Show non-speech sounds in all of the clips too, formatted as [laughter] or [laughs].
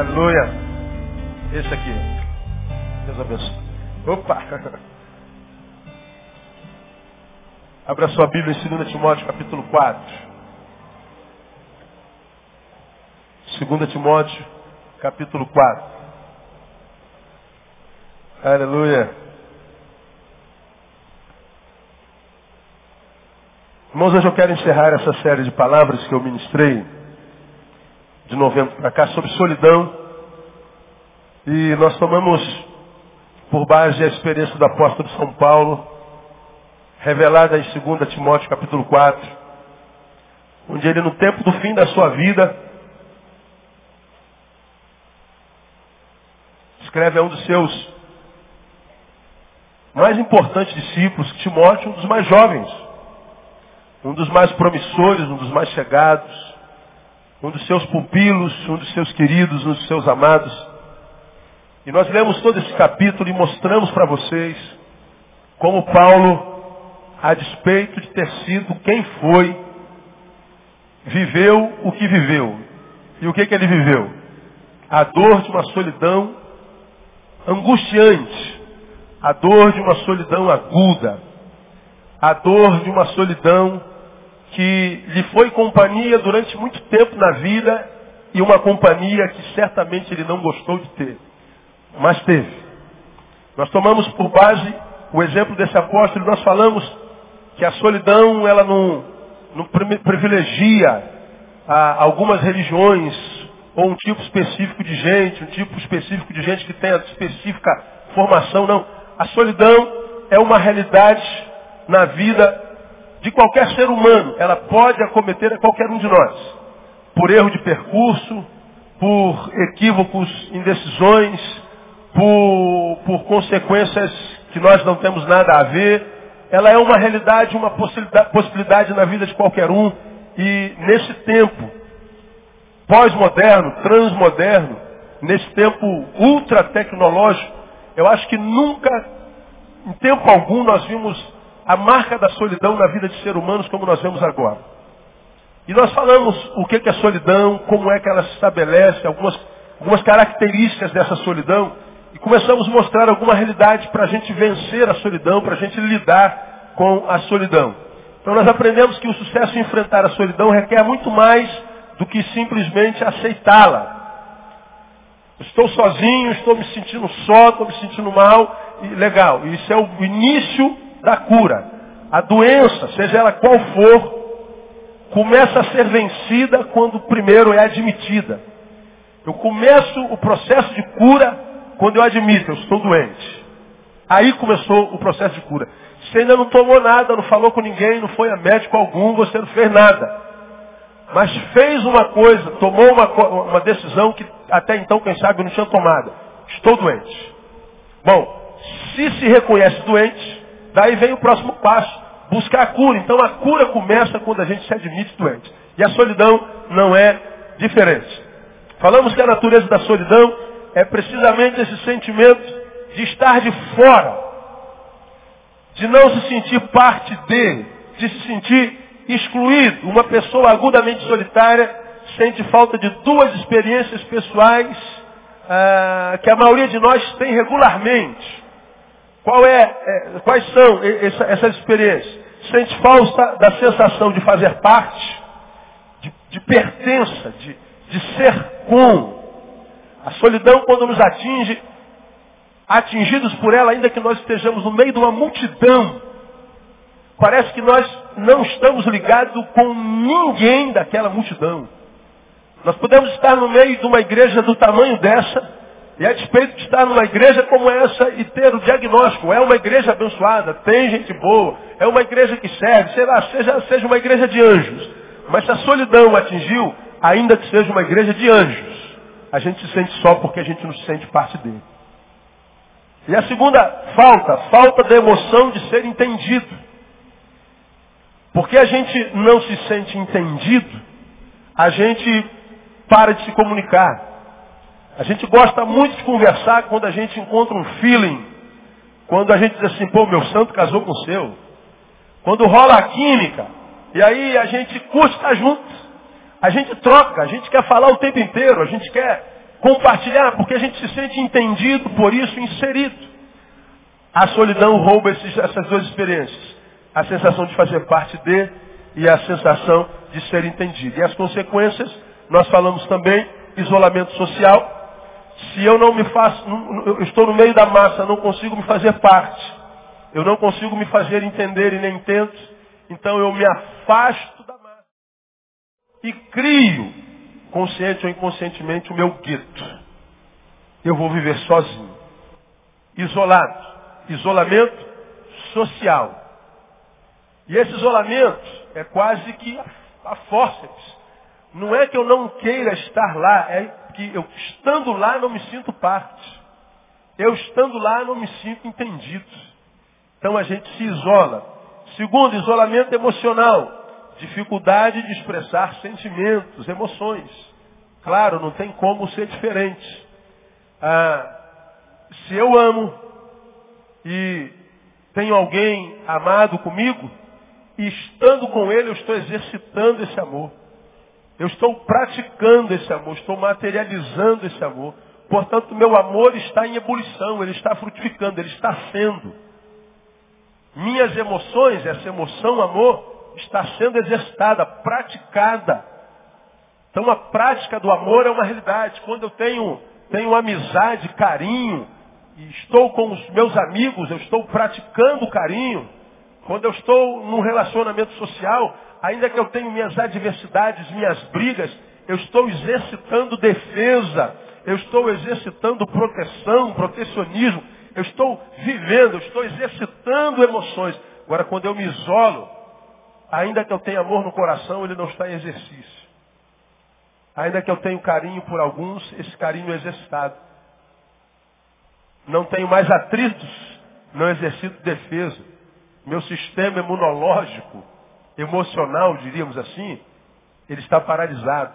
Aleluia. Esse aqui. Deus abençoe. Opa! [laughs] Abra sua Bíblia em 2 Timóteo capítulo 4. 2 Timóteo capítulo 4. Aleluia. Irmãos, hoje eu quero encerrar essa série de palavras que eu ministrei de novembro para cá sobre solidão. E nós tomamos por base a experiência do apóstolo São Paulo, revelada em 2 Timóteo capítulo 4, onde ele no tempo do fim da sua vida escreve a um dos seus mais importantes discípulos, Timóteo, um dos mais jovens, um dos mais promissores, um dos mais chegados, um dos seus pupilos, um dos seus queridos, um dos seus amados. E nós lemos todo esse capítulo e mostramos para vocês como Paulo, a despeito de ter sido quem foi, viveu o que viveu. E o que, que ele viveu? A dor de uma solidão angustiante, a dor de uma solidão aguda, a dor de uma solidão que lhe foi companhia durante muito tempo na vida e uma companhia que certamente ele não gostou de ter, mas teve. Nós tomamos por base o exemplo desse apóstolo e nós falamos que a solidão ela não, não privilegia ah, algumas religiões ou um tipo específico de gente, um tipo específico de gente que tenha específica formação, não. A solidão é uma realidade na vida de qualquer ser humano, ela pode acometer a qualquer um de nós. Por erro de percurso, por equívocos, indecisões, por, por consequências que nós não temos nada a ver. Ela é uma realidade, uma possibilidade, na vida de qualquer um. E nesse tempo pós-moderno, transmoderno, nesse tempo ultra tecnológico, eu acho que nunca, em tempo algum, nós vimos a marca da solidão na vida de seres humanos como nós vemos agora. E nós falamos o que é solidão, como é que ela se estabelece, algumas, algumas características dessa solidão, começamos a mostrar alguma realidade para a gente vencer a solidão, para a gente lidar com a solidão. Então nós aprendemos que o sucesso em enfrentar a solidão requer muito mais do que simplesmente aceitá-la. Estou sozinho, estou me sentindo só, estou me sentindo mal, e legal. Isso é o início da cura. A doença, seja ela qual for, começa a ser vencida quando primeiro é admitida. Eu começo o processo de cura quando eu admito, eu estou doente. Aí começou o processo de cura. Você ainda não tomou nada, não falou com ninguém, não foi a médico algum, você não fez nada. Mas fez uma coisa, tomou uma, uma decisão que até então, quem sabe, não tinha tomado. Estou doente. Bom, se se reconhece doente, Daí vem o próximo passo, buscar a cura. Então a cura começa quando a gente se admite doente. E a solidão não é diferente. Falamos que a natureza da solidão é precisamente esse sentimento de estar de fora, de não se sentir parte dele, de se sentir excluído. Uma pessoa agudamente solitária sente falta de duas experiências pessoais ah, que a maioria de nós tem regularmente. Qual é, é quais são essa, essas experiências? Sente falta da sensação de fazer parte, de, de pertença, de, de ser com. A solidão, quando nos atinge, atingidos por ela, ainda que nós estejamos no meio de uma multidão, parece que nós não estamos ligados com ninguém daquela multidão. Nós podemos estar no meio de uma igreja do tamanho dessa, e a despeito de estar numa igreja como essa e ter o diagnóstico, é uma igreja abençoada, tem gente boa, é uma igreja que serve, sei lá, seja, seja uma igreja de anjos. Mas se a solidão atingiu, ainda que seja uma igreja de anjos, a gente se sente só porque a gente não se sente parte dele. E a segunda falta, falta da emoção de ser entendido. Porque a gente não se sente entendido, a gente para de se comunicar. A gente gosta muito de conversar quando a gente encontra um feeling. Quando a gente diz assim, pô, meu santo casou com o seu. Quando rola a química. E aí a gente curte junto. A gente troca, a gente quer falar o tempo inteiro, a gente quer compartilhar, porque a gente se sente entendido, por isso inserido. A solidão rouba esses, essas duas experiências. A sensação de fazer parte de e a sensação de ser entendido. E as consequências, nós falamos também, isolamento social. Se eu não me faço, eu estou no meio da massa, não consigo me fazer parte. Eu não consigo me fazer entender e nem tento. Então eu me afasto. E crio, consciente ou inconscientemente, o meu gueto. Eu vou viver sozinho. Isolado. Isolamento social. E esse isolamento é quase que a fórceps. Não é que eu não queira estar lá, é que eu estando lá não me sinto parte. Eu estando lá não me sinto entendido. Então a gente se isola. Segundo, isolamento emocional. Dificuldade de expressar sentimentos, emoções. Claro, não tem como ser diferente. Ah, se eu amo e tenho alguém amado comigo, e estando com ele, eu estou exercitando esse amor. Eu estou praticando esse amor, estou materializando esse amor. Portanto, meu amor está em ebulição, ele está frutificando, ele está sendo. Minhas emoções, essa emoção, amor, está sendo exercitada, praticada. Então a prática do amor é uma realidade. Quando eu tenho, tenho amizade, carinho, e estou com os meus amigos, eu estou praticando carinho. Quando eu estou num relacionamento social, ainda que eu tenha minhas adversidades, minhas brigas, eu estou exercitando defesa, eu estou exercitando proteção, protecionismo, eu estou vivendo, eu estou exercitando emoções. Agora, quando eu me isolo, ainda que eu tenha amor no coração, ele não está em exercício. Ainda que eu tenha carinho por alguns, esse carinho é exercitado. Não tenho mais atritos, não exercito defesa meu sistema imunológico, emocional, diríamos assim, ele está paralisado.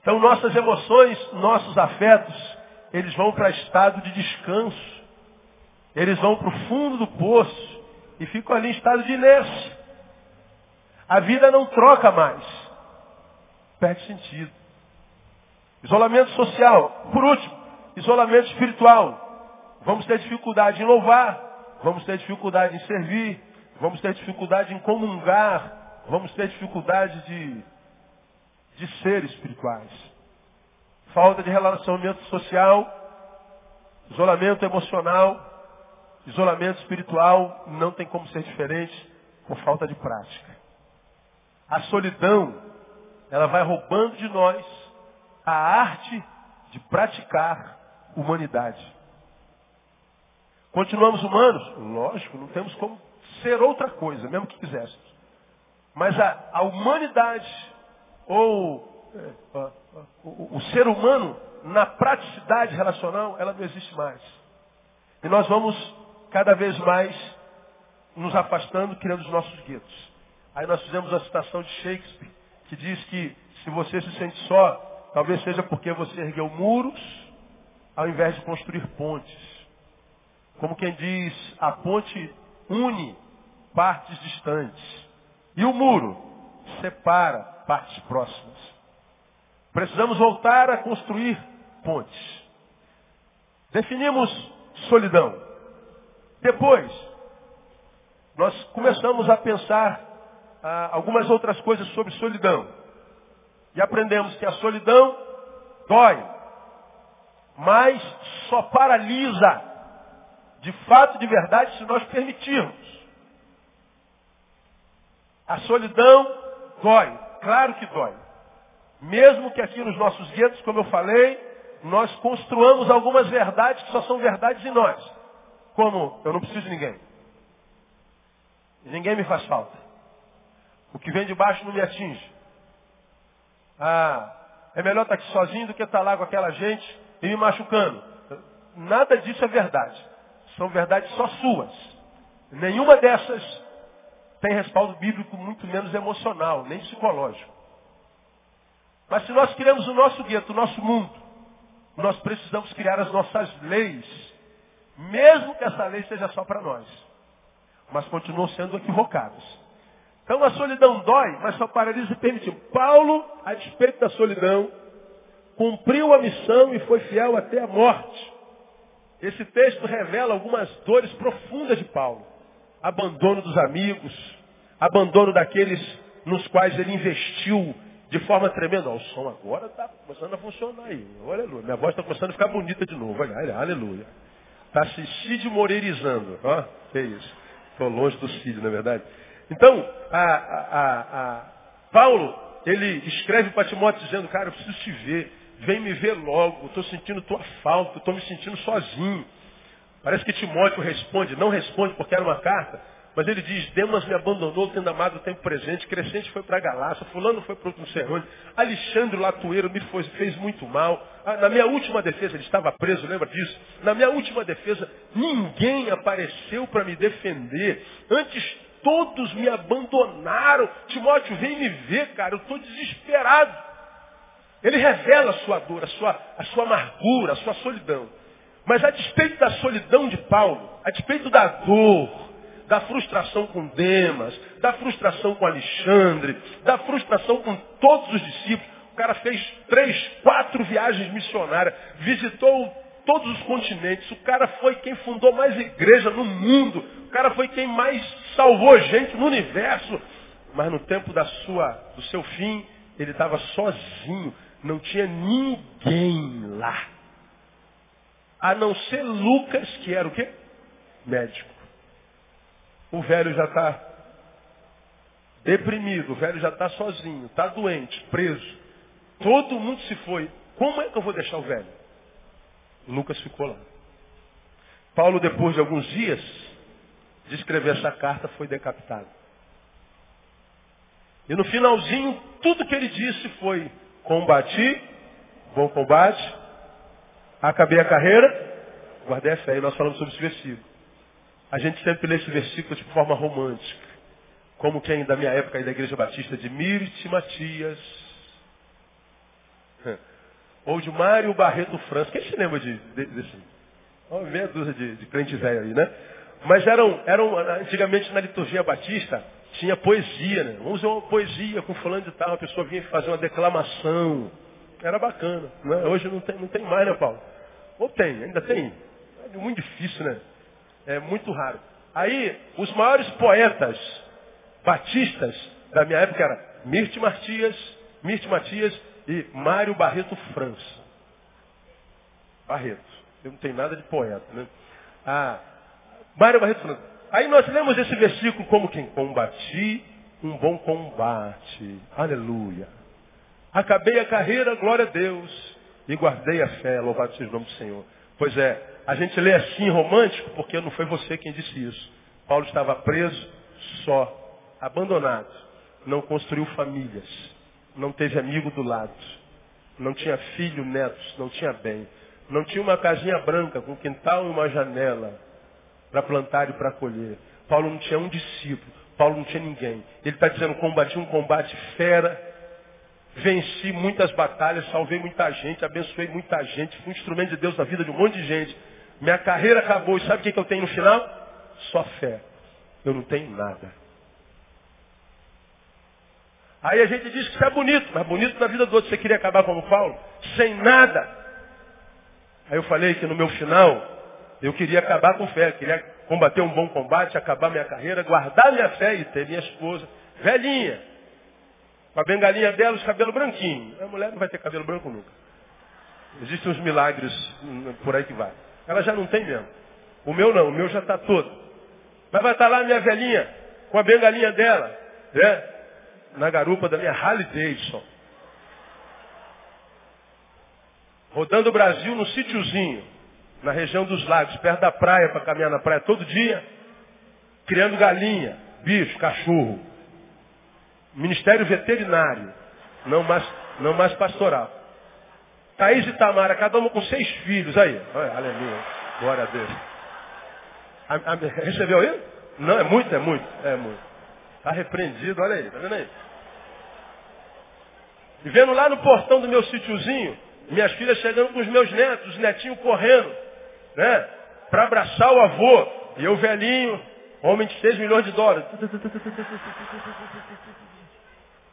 Então nossas emoções, nossos afetos, eles vão para estado de descanso. Eles vão para o fundo do poço e ficam ali em estado de inércia. A vida não troca mais. Perde sentido. Isolamento social. Por último, isolamento espiritual. Vamos ter dificuldade em louvar, vamos ter dificuldade em servir, vamos ter dificuldade em comungar, vamos ter dificuldade de, de ser espirituais. Falta de relacionamento social, isolamento emocional, isolamento espiritual não tem como ser diferente por falta de prática. A solidão, ela vai roubando de nós a arte de praticar humanidade. Continuamos humanos? Lógico, não temos como ser outra coisa, mesmo que quiséssemos. Mas a, a humanidade, ou é, o, o ser humano, na praticidade relacional, ela não existe mais. E nós vamos cada vez mais nos afastando, criando os nossos guetos. Aí nós fizemos a citação de Shakespeare, que diz que se você se sente só, talvez seja porque você ergueu muros, ao invés de construir pontes. Como quem diz, a ponte une partes distantes. E o muro separa partes próximas. Precisamos voltar a construir pontes. Definimos solidão. Depois, nós começamos a pensar ah, algumas outras coisas sobre solidão. E aprendemos que a solidão dói, mas só paralisa de fato, de verdade, se nós permitirmos. A solidão dói, claro que dói. Mesmo que aqui nos nossos guetos, como eu falei, nós construamos algumas verdades que só são verdades em nós. Como eu não preciso de ninguém. Ninguém me faz falta. O que vem de baixo não me atinge. Ah, é melhor estar aqui sozinho do que estar lá com aquela gente e me machucando. Nada disso é verdade são verdades só suas. Nenhuma dessas tem respaldo bíblico, muito menos emocional, nem psicológico. Mas se nós criamos o nosso gueto, o nosso mundo, nós precisamos criar as nossas leis, mesmo que essa lei seja só para nós. Mas continuam sendo equivocadas. Então a solidão dói, mas só paralisa e permite. Paulo, a despeito da solidão, cumpriu a missão e foi fiel até a morte. Esse texto revela algumas dores profundas de Paulo. Abandono dos amigos, abandono daqueles nos quais ele investiu de forma tremenda. o som agora está começando a funcionar aí. Aleluia. Minha voz está começando a ficar bonita de novo. Olha, aleluia. Está se Cid Moreirizando. Ó, que isso. Estou longe do Cid, na é verdade. Então, a, a, a, Paulo, ele escreve para Timóteo dizendo, cara, eu preciso te ver. Vem me ver logo. Estou sentindo tua falta. Estou me sentindo sozinho. Parece que Timóteo responde. Não responde porque era uma carta. Mas ele diz, Demas me abandonou, tendo amado o tempo presente, Crescente foi para Galácia, fulano foi para outro não Alexandre Latueiro me foi, fez muito mal. Ah, na minha última defesa, ele estava preso, lembra disso? Na minha última defesa, ninguém apareceu para me defender. Antes todos me abandonaram. Timóteo, vem me ver, cara, eu estou desesperado. Ele revela a sua dor, a sua, a sua amargura, a sua solidão. Mas a despeito da solidão de Paulo, a despeito da dor, da frustração com Demas, da frustração com Alexandre, da frustração com todos os discípulos. O cara fez três, quatro viagens missionárias, visitou todos os continentes. O cara foi quem fundou mais igreja no mundo. O cara foi quem mais salvou gente no universo. Mas no tempo da sua, do seu fim, ele estava sozinho. Não tinha ninguém lá. A não ser Lucas, que era o quê? Médico. O velho já está deprimido, o velho já está sozinho, está doente, preso. Todo mundo se foi. Como é que eu vou deixar o velho? Lucas ficou lá. Paulo, depois de alguns dias de escrever essa carta, foi decapitado. E no finalzinho, tudo que ele disse foi: combati, bom combate, acabei a carreira, guardei a fé. E nós falamos sobre esse versículo. A gente sempre lê esse versículo de forma romântica. Como quem da minha época aí da Igreja Batista de Mirti Matias. [laughs] Ou de Mário Barreto França. Quem se lembra de, de, desse? Uma meia dúzia de, de crentes velhos aí, né? Mas eram, eram, antigamente na liturgia batista, tinha poesia, né? Vamos uma poesia com fulano de tal, a pessoa vinha fazer uma declamação. Era bacana. Né? Hoje não tem, não tem mais, né, Paulo? Ou tem, ainda tem. É muito difícil, né? É muito raro. Aí, os maiores poetas batistas da minha época eram Mirti Matias, Mirti Matias e Mário Barreto França. Barreto. Eu não tenho nada de poeta, né? Ah, Mário Barreto França. Aí nós lemos esse versículo como quem? Combati um bom combate. Aleluia. Acabei a carreira, glória a Deus. E guardei a fé, louvado seja o nome do Senhor. Pois é, a gente lê assim romântico porque não foi você quem disse isso. Paulo estava preso, só, abandonado. Não construiu famílias. Não teve amigo do lado. Não tinha filho, netos, não tinha bem. Não tinha uma casinha branca com quintal e uma janela para plantar e para colher. Paulo não tinha um discípulo. Paulo não tinha ninguém. Ele está dizendo, combati um combate fera, venci muitas batalhas, salvei muita gente, abençoei muita gente, fui um instrumento de Deus na vida de um monte de gente. Minha carreira acabou. E sabe o que, que eu tenho no final? Só fé. Eu não tenho nada. Aí a gente diz que isso é bonito, mas bonito na vida do outro. Você queria acabar como Paulo? Sem nada. Aí eu falei que no meu final, eu queria acabar com fé. Queria combater um bom combate, acabar minha carreira, guardar minha fé e ter minha esposa, velhinha, com a bengalinha dela, os cabelos branquinhos. A mulher não vai ter cabelo branco nunca. Existem uns milagres por aí que vai. Ela já não tem mesmo. O meu não, o meu já está todo. Mas vai estar tá lá minha velhinha, com a bengalinha dela, né? Na garupa da minha Harley Davidson. Rodando o Brasil no sítiozinho, na região dos lagos, perto da praia, para caminhar na praia todo dia, criando galinha, bicho, cachorro. Ministério veterinário, não mais, não mais pastoral. Thaís e Tamara, cada uma com seis filhos. Aí, aleluia. Glória a Deus. A, a, recebeu aí? Não, é muito, é muito, é muito. Está repreendido, olha aí, tá vendo aí? E vendo lá no portão do meu sítiozinho, minhas filhas chegando com os meus netos, os netinhos correndo, né? Para abraçar o avô. E eu velhinho, homem de 6 milhões de dólares.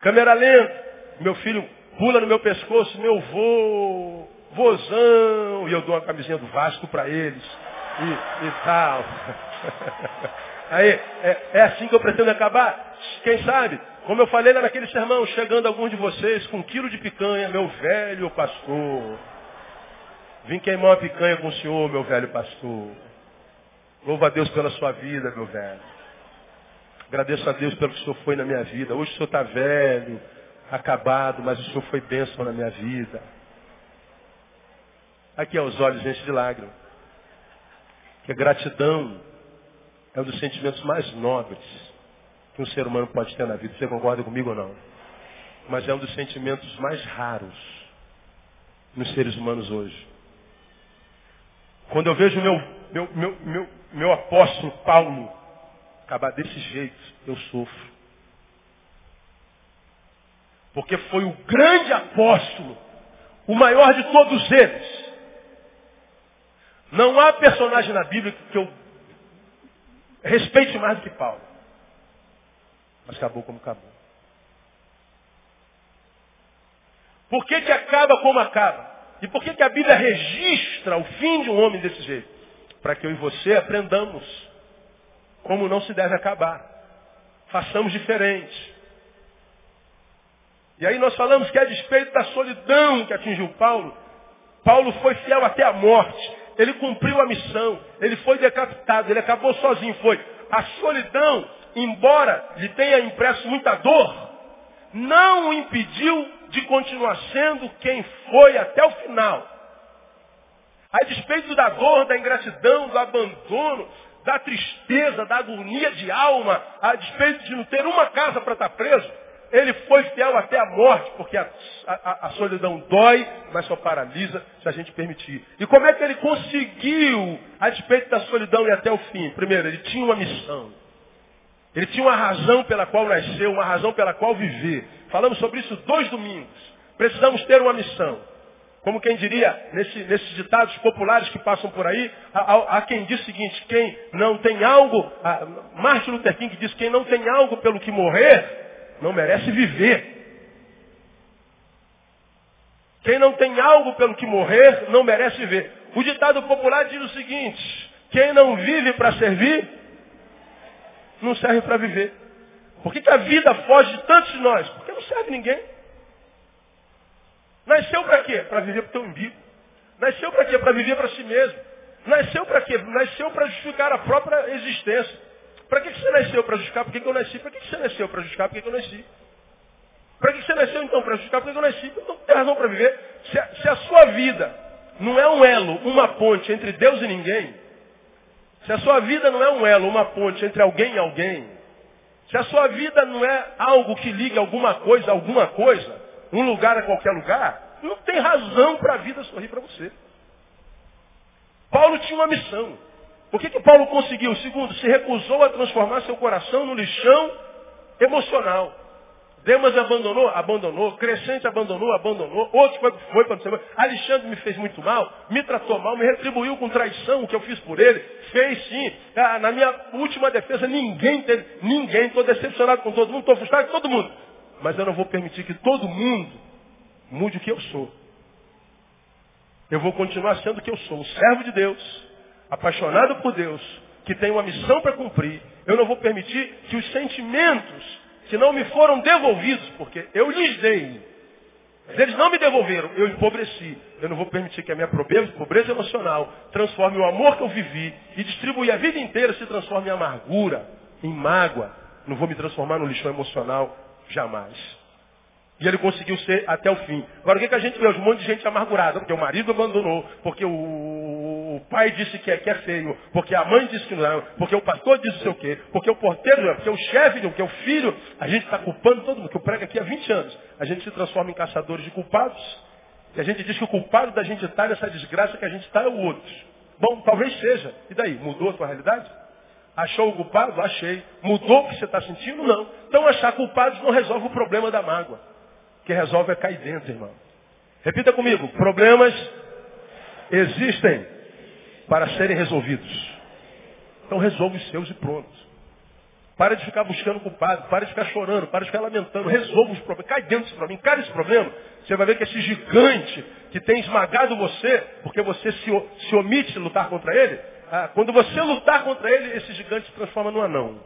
Câmera lenta. Meu filho pula no meu pescoço, meu vô, vozão, e eu dou uma camisinha do Vasco para eles, e, e tal. [laughs] Aí, é, é assim que eu pretendo acabar? Quem sabe? Como eu falei lá naquele sermão, chegando alguns de vocês com um quilo de picanha, meu velho pastor. Vim queimar uma picanha com o senhor, meu velho pastor. Louva a Deus pela sua vida, meu velho. Agradeço a Deus pelo que o senhor foi na minha vida. Hoje o senhor está velho, acabado, mas o senhor foi bênção na minha vida. Aqui aos olhos gente de lágrimas. Que a gratidão é um dos sentimentos mais nobres que um ser humano pode ter na vida. Você concorda comigo ou não? Mas é um dos sentimentos mais raros nos seres humanos hoje. Quando eu vejo meu, meu, meu, meu, meu apóstolo Paulo acabar desse jeito, eu sofro. Porque foi o grande apóstolo, o maior de todos eles. Não há personagem na Bíblia que eu respeite mais do que Paulo. Mas acabou como acabou. Por que, que acaba como acaba? E por que, que a Bíblia registra o fim de um homem desse jeito? Para que eu e você aprendamos como não se deve acabar. Façamos diferente. E aí nós falamos que a despeito da solidão que atingiu Paulo, Paulo foi fiel até a morte. Ele cumpriu a missão. Ele foi decapitado. Ele acabou sozinho. Foi. A solidão, embora lhe tenha impresso muita dor, não o impediu de continuar sendo quem foi até o final. A despeito da dor, da ingratidão, do abandono, da tristeza, da agonia de alma, a despeito de não ter uma casa para estar preso, ele foi fiel até a morte, porque a, a, a, solidão dói, mas só paralisa se a gente permitir. E como é que ele conseguiu, a despeito da solidão e até o fim? Primeiro, ele tinha uma missão. Ele tinha uma razão pela qual nasceu, uma razão pela qual viver. Falamos sobre isso dois domingos. Precisamos ter uma missão. Como quem diria, nesse, nesses ditados populares que passam por aí, há, há, quem diz o seguinte, quem não tem algo, Martin Luther King diz, quem não tem algo pelo que morrer, não merece viver. Quem não tem algo pelo que morrer, não merece viver. O ditado popular diz o seguinte, quem não vive para servir, não serve para viver. Por que, que a vida foge de tantos de nós? Porque não serve ninguém. Nasceu para quê? Para viver para o teu umbigo. Nasceu para quê? Para viver para si mesmo. Nasceu para quê? Nasceu para justificar a própria existência. Para que, que você nasceu? Para justificar por que, que eu nasci? Para que, que você nasceu? Para justificar por que, que eu nasci? Para que, você nasceu então? Para justificar por que, eu nasci? Então tem razão para viver. Se a, se a sua vida não é um elo, uma ponte entre Deus e ninguém, se a sua vida não é um elo, uma ponte entre alguém e alguém, se a sua vida não é algo que ligue alguma coisa a alguma coisa, um lugar a qualquer lugar, não tem razão para a vida sorrir para você. Paulo tinha uma missão. O que, que Paulo conseguiu? Segundo, se recusou a transformar seu coração no lixão emocional. Demas abandonou? Abandonou. Crescente abandonou? Abandonou. Outro foi, foi para o Alexandre me fez muito mal, me tratou mal, me retribuiu com traição o que eu fiz por ele. Fez sim. Ah, na minha última defesa, ninguém teve, ninguém. Estou decepcionado com todo mundo, estou frustrado com todo mundo. Mas eu não vou permitir que todo mundo mude o que eu sou. Eu vou continuar sendo o que eu sou, um servo de Deus, apaixonado por Deus, que tem uma missão para cumprir. Eu não vou permitir que os sentimentos que não me foram devolvidos, porque eu lhes dei, mas eles não me devolveram, eu empobreci. Eu não vou permitir que a minha pobreza, emocional transforme o amor que eu vivi e distribuí a vida inteira se transforme em amargura, em mágoa. Não vou me transformar no lixão emocional jamais. E ele conseguiu ser até o fim. Agora, o que, que a gente vê? Um monte de gente amargurada, porque o marido abandonou, porque o, pai disse que é, que é, feio, porque a mãe disse que não é, porque o pastor disse não sei o quê, porque o porteiro não é, porque o chefe não, porque o filho. A gente está culpando todo mundo, que eu prego aqui há 20 anos. A gente se transforma em caçadores de culpados. E a gente diz que o culpado da gente estar nessa desgraça que a gente está é o outro. Bom, talvez seja. E daí? Mudou a tua realidade? Achou o culpado? Achei. Mudou o que você está sentindo? Não. Então achar culpados não resolve o problema da mágoa que resolve é cair dentro, irmão. Repita comigo. Problemas existem para serem resolvidos. Então resolve os seus e pronto. Para de ficar buscando culpado, para de ficar chorando, para de ficar lamentando. Resolva os problemas. Cai dentro desse problema, encare esse problema. Você vai ver que esse gigante que tem esmagado você, porque você se, se omite lutar contra ele, ah, quando você lutar contra ele, esse gigante se transforma num anão.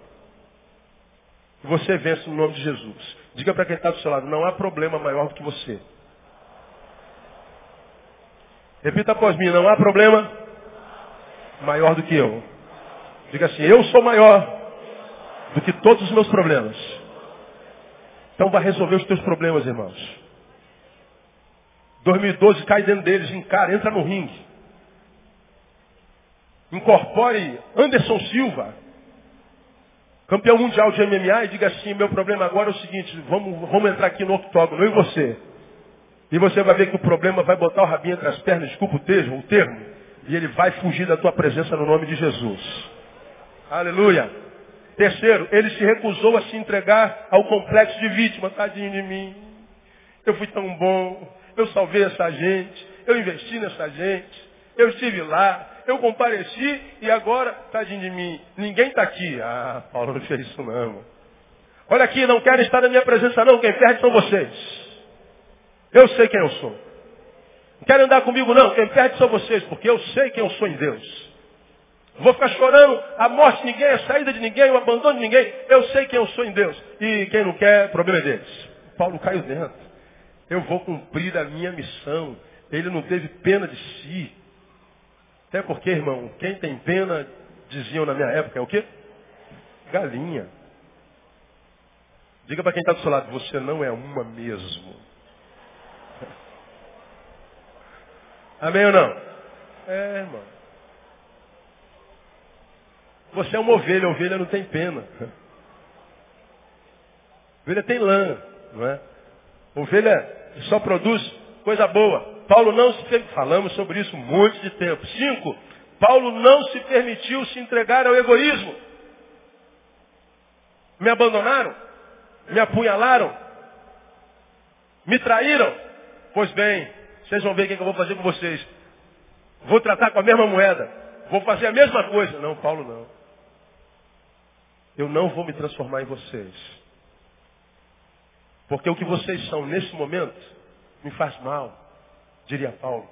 E você vence no nome de Jesus. Diga para quem está do seu lado, não há problema maior do que você. Repita após mim, não há problema maior do que eu. Diga assim, eu sou maior do que todos os meus problemas. Então vai resolver os teus problemas, irmãos. 2012 cai dentro deles, encara, entra no ringue. Incorpore Anderson Silva, campeão mundial de MMA, e diga assim, meu problema agora é o seguinte, vamos, vamos entrar aqui no octógono, eu e você. E você vai ver que o problema vai botar o rabinho entre as pernas, desculpa o termo, o termo, e ele vai fugir da tua presença no nome de Jesus. Aleluia. Terceiro, ele se recusou a se entregar ao complexo de vítima. Tadinho de mim. Eu fui tão bom. Eu salvei essa gente. Eu investi nessa gente. Eu estive lá. Eu compareci e agora, tadinho de mim, ninguém está aqui. Ah, Paulo não fez isso não. Olha aqui, não querem estar na minha presença não. Quem perde são vocês. Eu sei quem eu sou. Não querem andar comigo não. Quem perde são vocês, porque eu sei quem eu sou em Deus. Vou ficar chorando a morte de ninguém, a saída de ninguém, o abandono de ninguém. Eu sei quem eu sou em Deus. E quem não quer, problema é deles. Paulo caiu dentro. Eu vou cumprir a minha missão. Ele não teve pena de si. Até porque, irmão, quem tem pena, diziam na minha época, é o quê? Galinha. Diga para quem está do seu lado, você não é uma mesmo. [laughs] Amém ou não? É, irmão. Você é uma ovelha, a ovelha não tem pena. A [laughs] ovelha tem lã, não é? A ovelha só produz coisa boa. Paulo não se falamos sobre isso um monte de tempo. Cinco, Paulo não se permitiu se entregar ao egoísmo. Me abandonaram, me apunhalaram, me traíram. Pois bem, vocês vão ver o que eu vou fazer com vocês. Vou tratar com a mesma moeda. Vou fazer a mesma coisa. Não, Paulo não. Eu não vou me transformar em vocês. Porque o que vocês são nesse momento me faz mal, diria Paulo.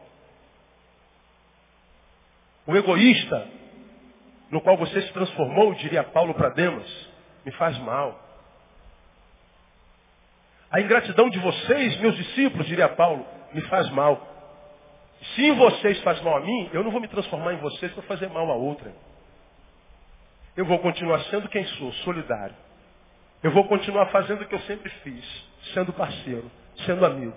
O egoísta no qual você se transformou, diria Paulo para Demas, me faz mal. A ingratidão de vocês, meus discípulos, diria Paulo, me faz mal. Se em vocês faz mal a mim, eu não vou me transformar em vocês para fazer mal a outra. Eu vou continuar sendo quem sou, solidário. Eu vou continuar fazendo o que eu sempre fiz, sendo parceiro, sendo amigo.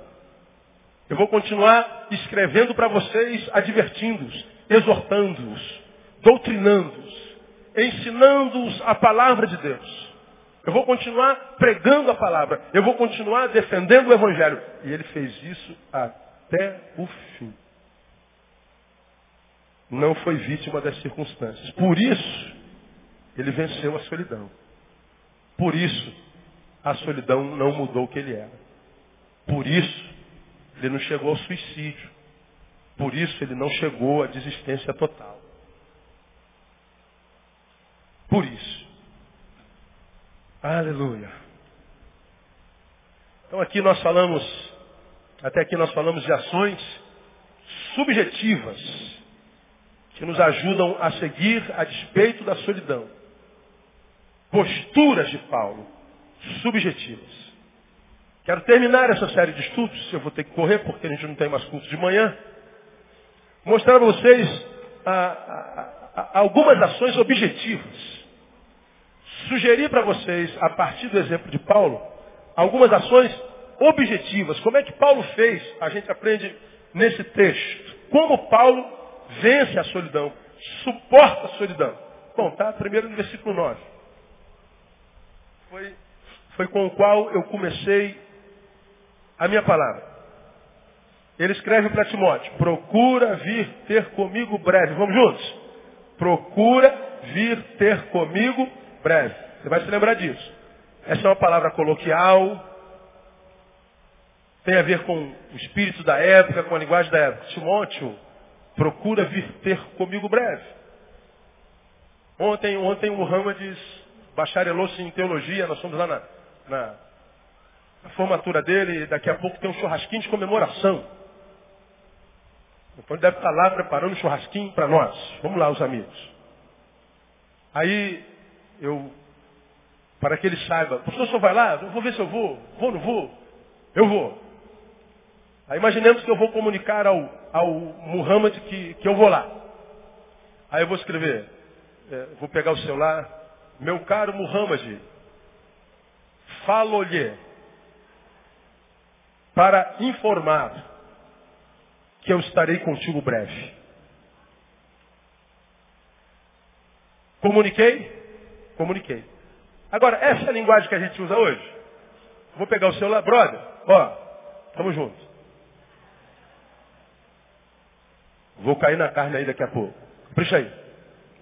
Eu vou continuar escrevendo para vocês, advertindo-os, exortando-os, doutrinando-os, ensinando-os a palavra de Deus. Eu vou continuar pregando a palavra. Eu vou continuar defendendo o Evangelho. E ele fez isso até o fim. Não foi vítima das circunstâncias. Por isso, ele venceu a solidão. Por isso, a solidão não mudou o que ele era. Por isso, ele não chegou ao suicídio. Por isso, ele não chegou à desistência total. Por isso. Aleluia. Então aqui nós falamos, até aqui nós falamos de ações subjetivas que nos ajudam a seguir a despeito da solidão posturas de Paulo, subjetivas. Quero terminar essa série de estudos, eu vou ter que correr porque a gente não tem mais culto de manhã, mostrar para vocês ah, ah, algumas ações objetivas. Sugerir para vocês, a partir do exemplo de Paulo, algumas ações objetivas. Como é que Paulo fez? A gente aprende nesse texto. Como Paulo vence a solidão, suporta a solidão. Bom, tá primeiro no versículo 9 foi, foi com o qual eu comecei a minha palavra. Ele escreve para Timóteo, procura vir ter comigo breve. Vamos juntos? Procura vir ter comigo breve. Você vai se lembrar disso. Essa é uma palavra coloquial, tem a ver com o espírito da época, com a linguagem da época. Timóteo, procura vir ter comigo breve. Ontem, ontem o Muhammad bacharelou-se em teologia, nós fomos lá na, na, na formatura dele, daqui a pouco tem um churrasquinho de comemoração. Então ele deve estar lá preparando um churrasquinho para nós. Vamos lá, os amigos. Aí eu, para que ele saiba, o senhor vai lá? Eu vou ver se eu vou. Vou, não vou? Eu vou. Aí imaginemos que eu vou comunicar ao, ao Muhammad que, que eu vou lá. Aí eu vou escrever, é, vou pegar o celular, meu caro Muhammad, falo-lhe para informar que eu estarei contigo breve. Comuniquei? Comuniquei. Agora, essa é a linguagem que a gente usa hoje. Vou pegar o celular, brother, ó, tamo junto. Vou cair na carne aí daqui a pouco. Capricha aí.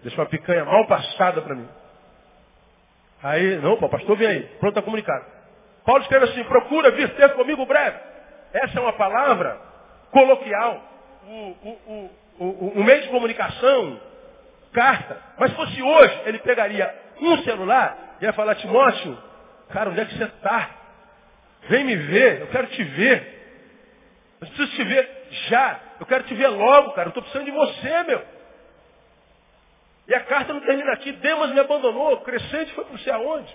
Deixa uma picanha mal passada para mim. Aí, não, pô, pastor, vem aí. Pronto a comunicar. Paulo escreve assim, procura vir ter comigo breve. Essa é uma palavra coloquial. O, o, o, o, meio de comunicação, carta. Mas se fosse hoje, ele pegaria um celular e ia falar, Timóteo, cara, onde é que você está? Vem me ver, eu quero te ver. Eu preciso te ver já. Eu quero te ver logo, cara. Eu estou precisando de você, meu. E a carta não termina aqui. Demas me abandonou. Crescente foi para o céu aonde?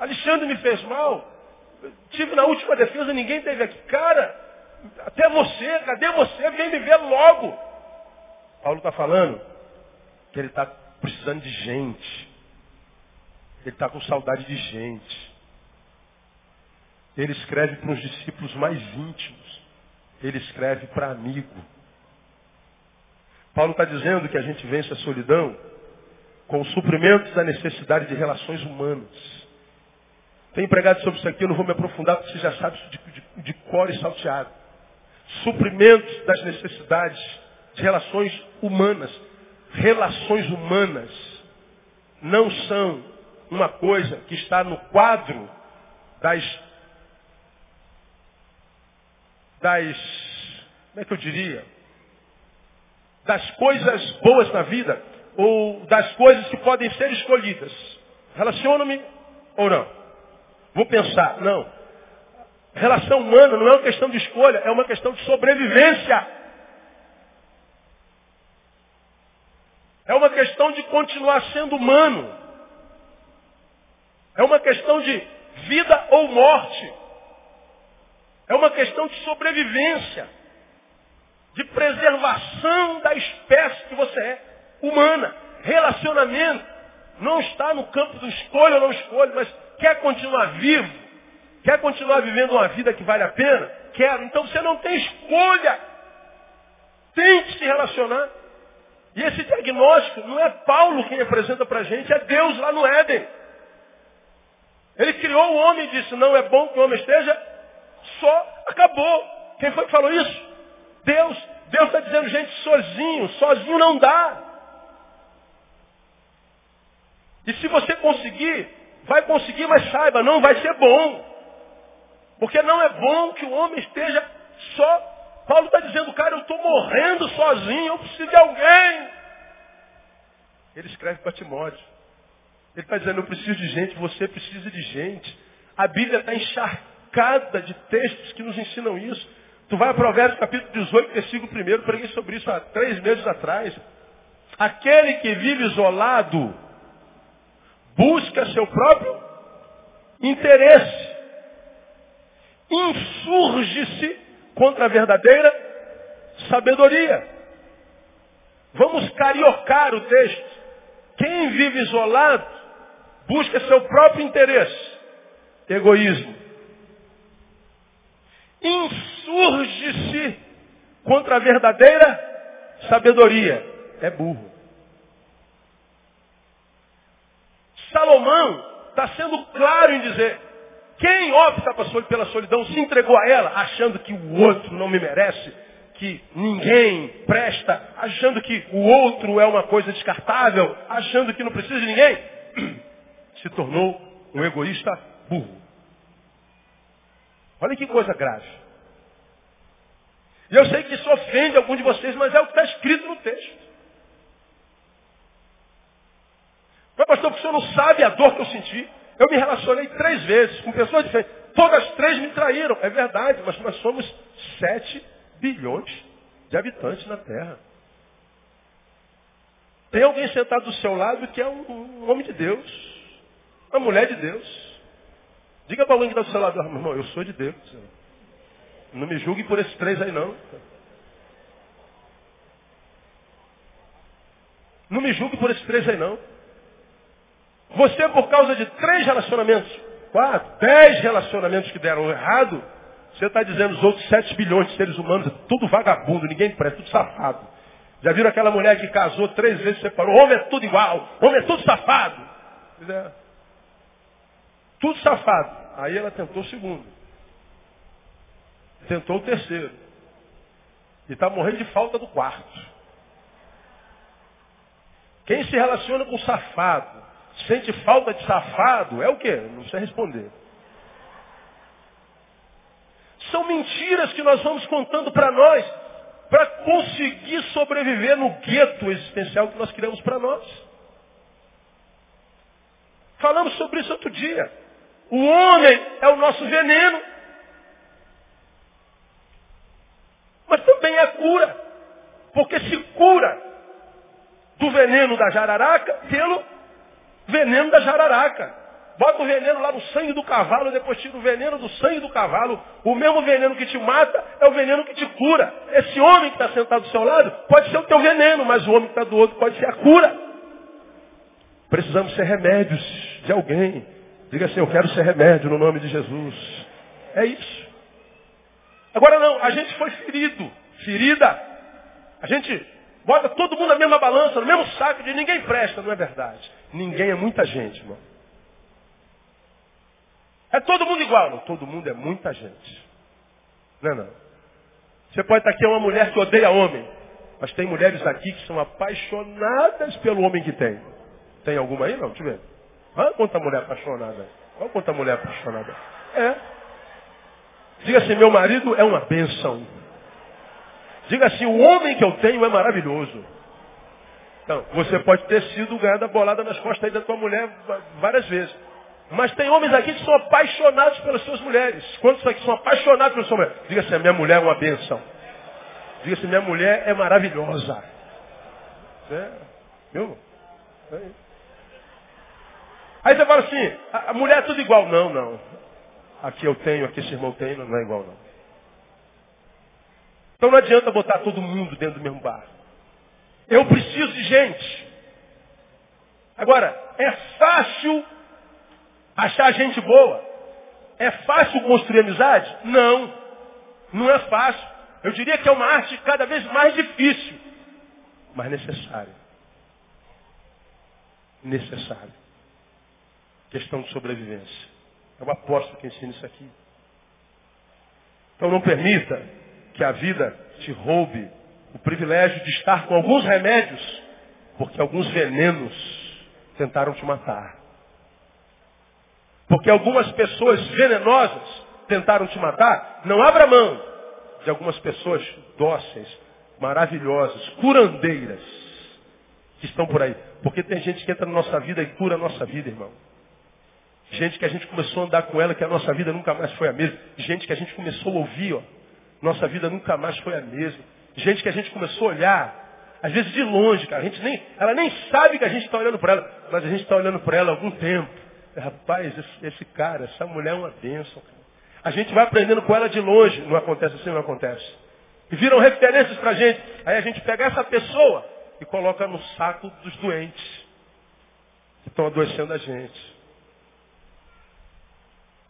Alexandre me fez mal. Tive na última defesa, ninguém teve aqui. Cara, até você, cadê você? Vem me ver logo. Paulo está falando que ele está precisando de gente. Ele está com saudade de gente. Ele escreve para os discípulos mais íntimos. Ele escreve para amigo. Paulo está dizendo que a gente vence a solidão com o suprimento da necessidade de relações humanas. Tenho pregado sobre isso aqui, eu não vou me aprofundar, porque você já sabe isso de, de, de cor e salteado. Suprimento das necessidades de relações humanas. Relações humanas não são uma coisa que está no quadro das, das, como é que eu diria? Das coisas boas na vida ou das coisas que podem ser escolhidas. Relaciono-me ou não? Vou pensar, não. Relação humana não é uma questão de escolha, é uma questão de sobrevivência. É uma questão de continuar sendo humano. É uma questão de vida ou morte. É uma questão de sobrevivência. De preservação da espécie que você é humana. Relacionamento não está no campo do escolha ou não escolha, mas quer continuar vivo, quer continuar vivendo uma vida que vale a pena? Quero. Então você não tem escolha. Tente se relacionar. E esse diagnóstico não é Paulo quem apresenta para a gente, é Deus lá no Éden. Ele criou o homem e disse, não é bom que o homem esteja só, acabou. Quem foi que falou isso? Deus. Deus está dizendo, gente, sozinho, sozinho não dá. E se você conseguir, vai conseguir, mas saiba, não vai ser bom. Porque não é bom que o homem esteja só. Paulo está dizendo, cara, eu estou morrendo sozinho, eu preciso de alguém. Ele escreve para Timóteo. Ele está dizendo, eu preciso de gente, você precisa de gente. A Bíblia está encharcada de textos que nos ensinam isso. Tu vai a Provérbios capítulo 18, versículo 1, preguei sobre isso há três meses atrás. Aquele que vive isolado busca seu próprio interesse. Insurge-se contra a verdadeira sabedoria. Vamos cariocar o texto. Quem vive isolado busca seu próprio interesse. Egoísmo. Insurge-se contra a verdadeira sabedoria. É burro. Salomão está sendo claro em dizer, quem opta pela solidão se entregou a ela, achando que o outro não me merece, que ninguém presta, achando que o outro é uma coisa descartável, achando que não precisa de ninguém, [clears throat] se tornou um egoísta burro. Olha que coisa grave. E eu sei que isso ofende algum de vocês, mas é o que está escrito no texto. Mas pastor, porque o senhor não sabe a dor que eu senti. Eu me relacionei três vezes com pessoas diferentes. Todas três me traíram. É verdade, mas nós somos sete bilhões de habitantes na Terra. Tem alguém sentado do seu lado que é um, homem de Deus. Uma mulher de Deus. Diga para alguém que está do seu lado, meu irmão, eu sou de Deus. Não me julgue por esses três aí não. Não me julgue por esses três aí não. Você, por causa de três relacionamentos, quatro, dez relacionamentos que deram errado, você está dizendo os outros sete bilhões de seres humanos, tudo vagabundo, ninguém presta, tudo safado. Já viram aquela mulher que casou três vezes e separou? Homem é tudo igual, homem é tudo safado. É. Tudo safado. Aí ela tentou o segundo. Tentou o terceiro. E está morrendo de falta do quarto. Quem se relaciona com safado, sente falta de safado, é o quê? Não sei responder. São mentiras que nós vamos contando para nós, para conseguir sobreviver no gueto existencial que nós criamos para nós. Falamos sobre isso outro dia. O homem é o nosso veneno. Mas também é cura. Porque se cura do veneno da jararaca pelo veneno da jararaca. Bota o veneno lá no sangue do cavalo, depois tira o veneno do sangue do cavalo. O mesmo veneno que te mata é o veneno que te cura. Esse homem que está sentado do seu lado pode ser o teu veneno, mas o homem que está do outro pode ser a cura. Precisamos ser remédios de alguém. Diga assim, eu quero ser remédio no nome de Jesus. É isso. Agora não, a gente foi ferido, ferida. A gente Bota todo mundo na mesma balança, no mesmo saco de ninguém presta, não é verdade. Ninguém é muita gente, irmão. É todo mundo igual. Não, todo mundo é muita gente. Não é não. Você pode estar aqui é uma mulher que odeia homem. Mas tem mulheres aqui que são apaixonadas pelo homem que tem. Tem alguma aí? Não, deixa eu ver. Olha quanta mulher apaixonada. Olha quanta mulher apaixonada. É. Diga assim, meu marido é uma bênção. Diga assim, o homem que eu tenho é maravilhoso. Então, você pode ter sido ganhada bolada nas costas aí da tua mulher várias vezes. Mas tem homens aqui que são apaixonados pelas suas mulheres. Quantos aqui são apaixonados pelas suas mulheres? Diga assim, minha mulher é uma benção. Diga assim, minha mulher é maravilhosa. É, viu? É. Aí você fala assim, a, a mulher é tudo igual. Não, não. Aqui eu tenho, aqui esse irmão tem, não é igual não. Então não adianta botar todo mundo dentro do mesmo barco. Eu preciso de gente. Agora, é fácil achar gente boa? É fácil construir amizade? Não. Não é fácil. Eu diria que é uma arte cada vez mais difícil, mas necessária. Necessária. Questão de sobrevivência. É o apóstolo que ensina isso aqui. Então não permita que a vida te roube o privilégio de estar com alguns remédios, porque alguns venenos tentaram te matar. Porque algumas pessoas venenosas tentaram te matar, não abra mão de algumas pessoas dóceis, maravilhosas, curandeiras, que estão por aí. Porque tem gente que entra na nossa vida e cura a nossa vida, irmão. Gente que a gente começou a andar com ela, que a nossa vida nunca mais foi a mesma. Gente que a gente começou a ouvir, ó, nossa vida nunca mais foi a mesma. Gente que a gente começou a olhar, às vezes de longe, cara. A gente nem, ela nem sabe que a gente está olhando para ela, mas a gente está olhando para ela há algum tempo. Rapaz, esse, esse, cara, essa mulher é uma bênção. Cara. A gente vai aprendendo com ela de longe. Não acontece assim, não acontece. E viram referências para a gente. Aí a gente pega essa pessoa e coloca no saco dos doentes que estão adoecendo a gente.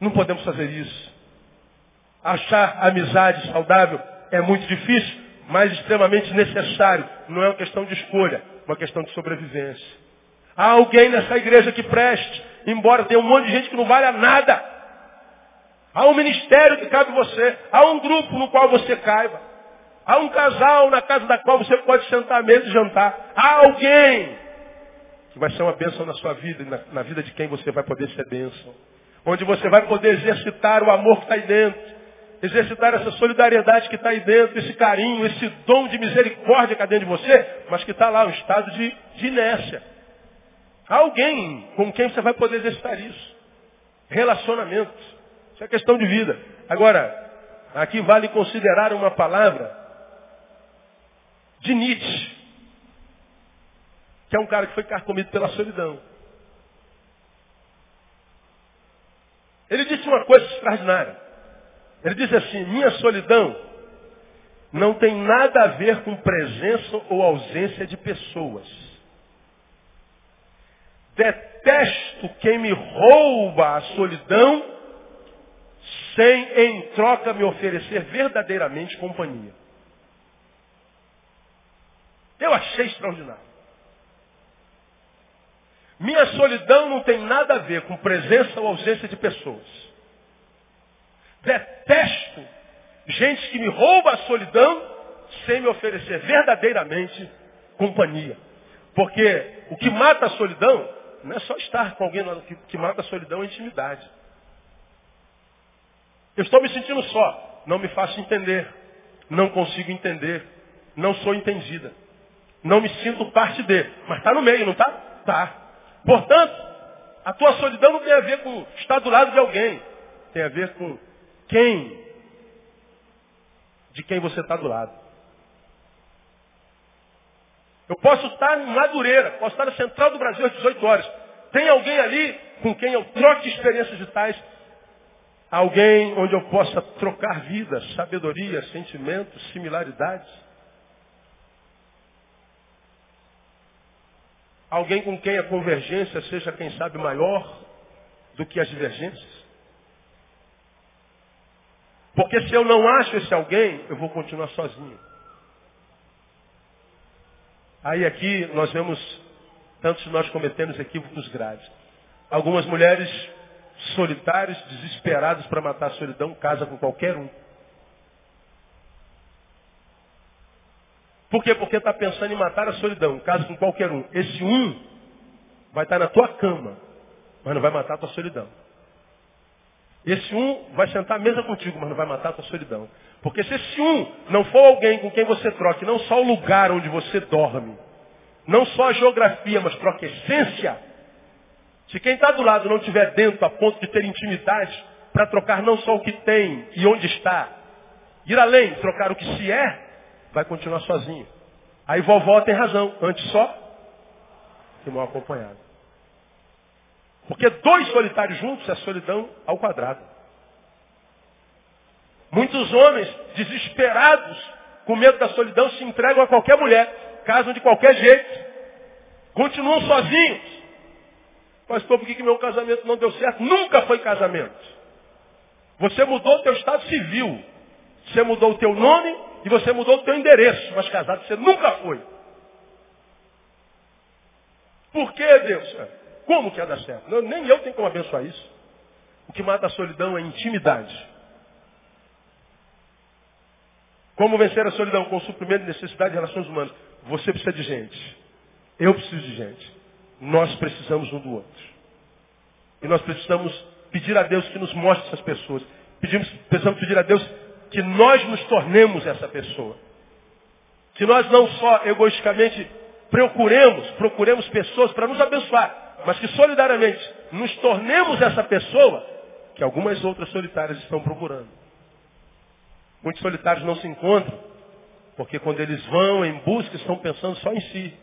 Não podemos fazer isso. Achar amizade saudável é muito difícil, mas extremamente necessário. Não é uma questão de escolha, uma questão de sobrevivência. Há alguém nessa igreja que preste, embora tenha um monte de gente que não vale a nada. Há um ministério que cabe você. Há um grupo no qual você caiba. Há um casal na casa da qual você pode sentar à mesa e jantar. Há alguém que vai ser uma bênção na sua vida e na, na vida de quem você vai poder ser bênção. Onde você vai poder exercitar o amor que está aí dentro exercitar essa solidariedade que está aí dentro, esse carinho, esse dom de misericórdia que está dentro de você, mas que está lá, um estado de, de inércia. Alguém com quem você vai poder exercitar isso. Relacionamento. Isso é questão de vida. Agora, aqui vale considerar uma palavra de Nietzsche, que é um cara que foi carcomido pela solidão. Ele disse uma coisa extraordinária. Ele disse assim, minha solidão não tem nada a ver com presença ou ausência de pessoas. Detesto quem me rouba a solidão sem, em troca, me oferecer verdadeiramente companhia. Eu achei extraordinário. Minha solidão não tem nada a ver com presença ou ausência de pessoas. Detesto gente que me rouba a solidão sem me oferecer verdadeiramente companhia. Porque o que mata a solidão não é só estar com alguém, o que mata a solidão é a intimidade. Eu estou me sentindo só, não me faço entender, não consigo entender, não sou entendida. Não me sinto parte de, mas está no meio, não está? Está. Portanto, a tua solidão não tem a ver com estar do lado de alguém. Tem a ver com quem, de quem você está do lado. Eu posso estar em Madureira, posso estar na Central do Brasil às 18 horas. Tem alguém ali com quem eu troque experiências vitais. Alguém onde eu possa trocar vida, sabedoria, sentimentos, similaridades. Alguém com quem a convergência seja, quem sabe, maior do que as divergências. Porque se eu não acho esse alguém, eu vou continuar sozinho. Aí aqui nós vemos tantos nós cometemos equívocos graves. Algumas mulheres solitárias, desesperadas para matar a solidão, casam com qualquer um. Por quê? Porque está pensando em matar a solidão. Caso com qualquer um. Esse um vai estar tá na tua cama, mas não vai matar a tua solidão. Esse um vai sentar à mesa contigo, mas não vai matar a tua solidão. Porque se esse um não for alguém com quem você troque, não só o lugar onde você dorme, não só a geografia, mas troca essência, se quem está do lado não estiver dentro a ponto de ter intimidade para trocar não só o que tem e onde está, ir além, trocar o que se é, vai continuar sozinho. Aí vovó tem razão, antes só que mal acompanhado. Porque dois solitários juntos é solidão ao quadrado. Muitos homens, desesperados, com medo da solidão, se entregam a qualquer mulher, casam de qualquer jeito, continuam sozinhos. Pastor, por que, que meu casamento não deu certo? Nunca foi casamento. Você mudou o teu estado civil. Você mudou o teu nome, e você mudou o teu endereço, mas casado você nunca foi. Por que, Deus? Como que ia dar certo? Não, nem eu tenho como abençoar isso. O que mata a solidão é intimidade. Como vencer a solidão? Com o suprimento de necessidade de relações humanas. Você precisa de gente. Eu preciso de gente. Nós precisamos um do outro. E nós precisamos pedir a Deus que nos mostre essas pessoas. Pedimos, precisamos pedir a Deus que nós nos tornemos essa pessoa. Que nós não só egoisticamente procuremos, procuremos pessoas para nos abençoar, mas que solidariamente nos tornemos essa pessoa que algumas outras solitárias estão procurando. Muitos solitários não se encontram, porque quando eles vão em busca, estão pensando só em si.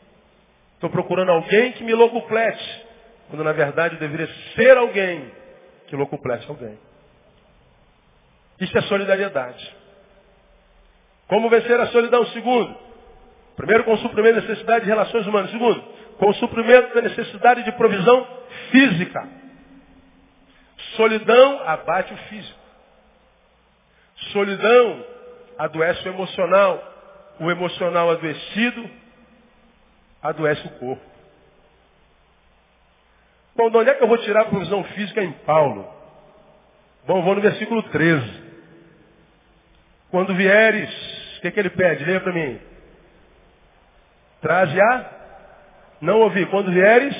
Estou procurando alguém que me locuplete, quando na verdade deveria ser alguém que locuplete alguém. Isso é solidariedade. Como vencer a solidão? Segundo, primeiro com o suprimento da necessidade de relações humanas. Segundo, com o suprimento da necessidade de provisão física. Solidão abate o físico. Solidão adoece o emocional. O emocional adoecido adoece o corpo. Bom, de onde é que eu vou tirar a provisão física em Paulo? Bom, vou no versículo 13. Quando vieres, o que, que ele pede? Leia para mim. Traze a. Não ouvi. Quando vieres,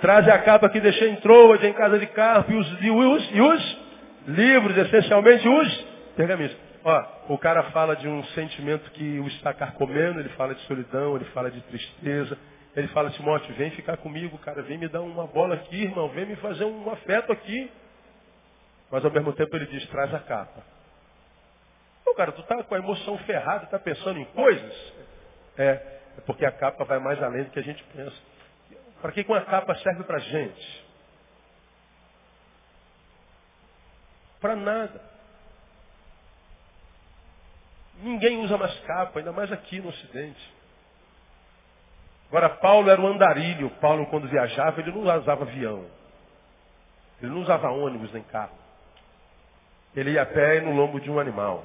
traze a capa que deixei em Troade, em casa de carro, e os, e os, e os livros, essencialmente os pergaminhos. Ó, o cara fala de um sentimento que o está carcomendo, ele fala de solidão, ele fala de tristeza, Ele fala, Timóteo, vem ficar comigo, cara, vem me dar uma bola aqui, irmão, vem me fazer um afeto aqui. Mas ao mesmo tempo ele diz, traz a capa. Pô, cara, tu tá com a emoção ferrada, tá pensando em coisas? É, é porque a capa vai mais além do que a gente pensa. Para que uma capa serve para gente? Para nada. Ninguém usa mais capa, ainda mais aqui no Ocidente. Agora, Paulo era um andarilho. Paulo, quando viajava, ele não usava avião. Ele não usava ônibus nem carro. Ele ia a pé e no lombo de um animal.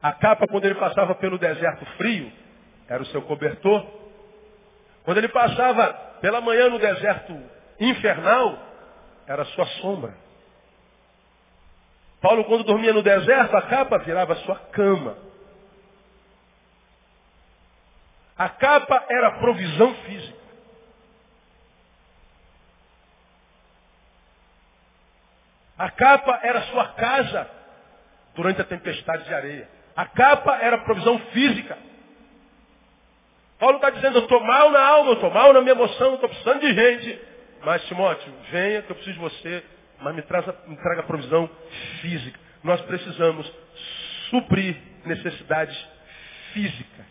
A capa, quando ele passava pelo deserto frio, era o seu cobertor. Quando ele passava pela manhã no deserto infernal, era a sua sombra. Paulo, quando dormia no deserto, a capa virava a sua cama. A capa era provisão física. A capa era sua casa durante a tempestade de areia. A capa era provisão física. Paulo está dizendo, eu estou mal na alma, eu estou mal na minha emoção, estou precisando de gente. Mas, Timóteo, venha que eu preciso de você, mas me, traga, me traga provisão física. Nós precisamos suprir necessidades físicas.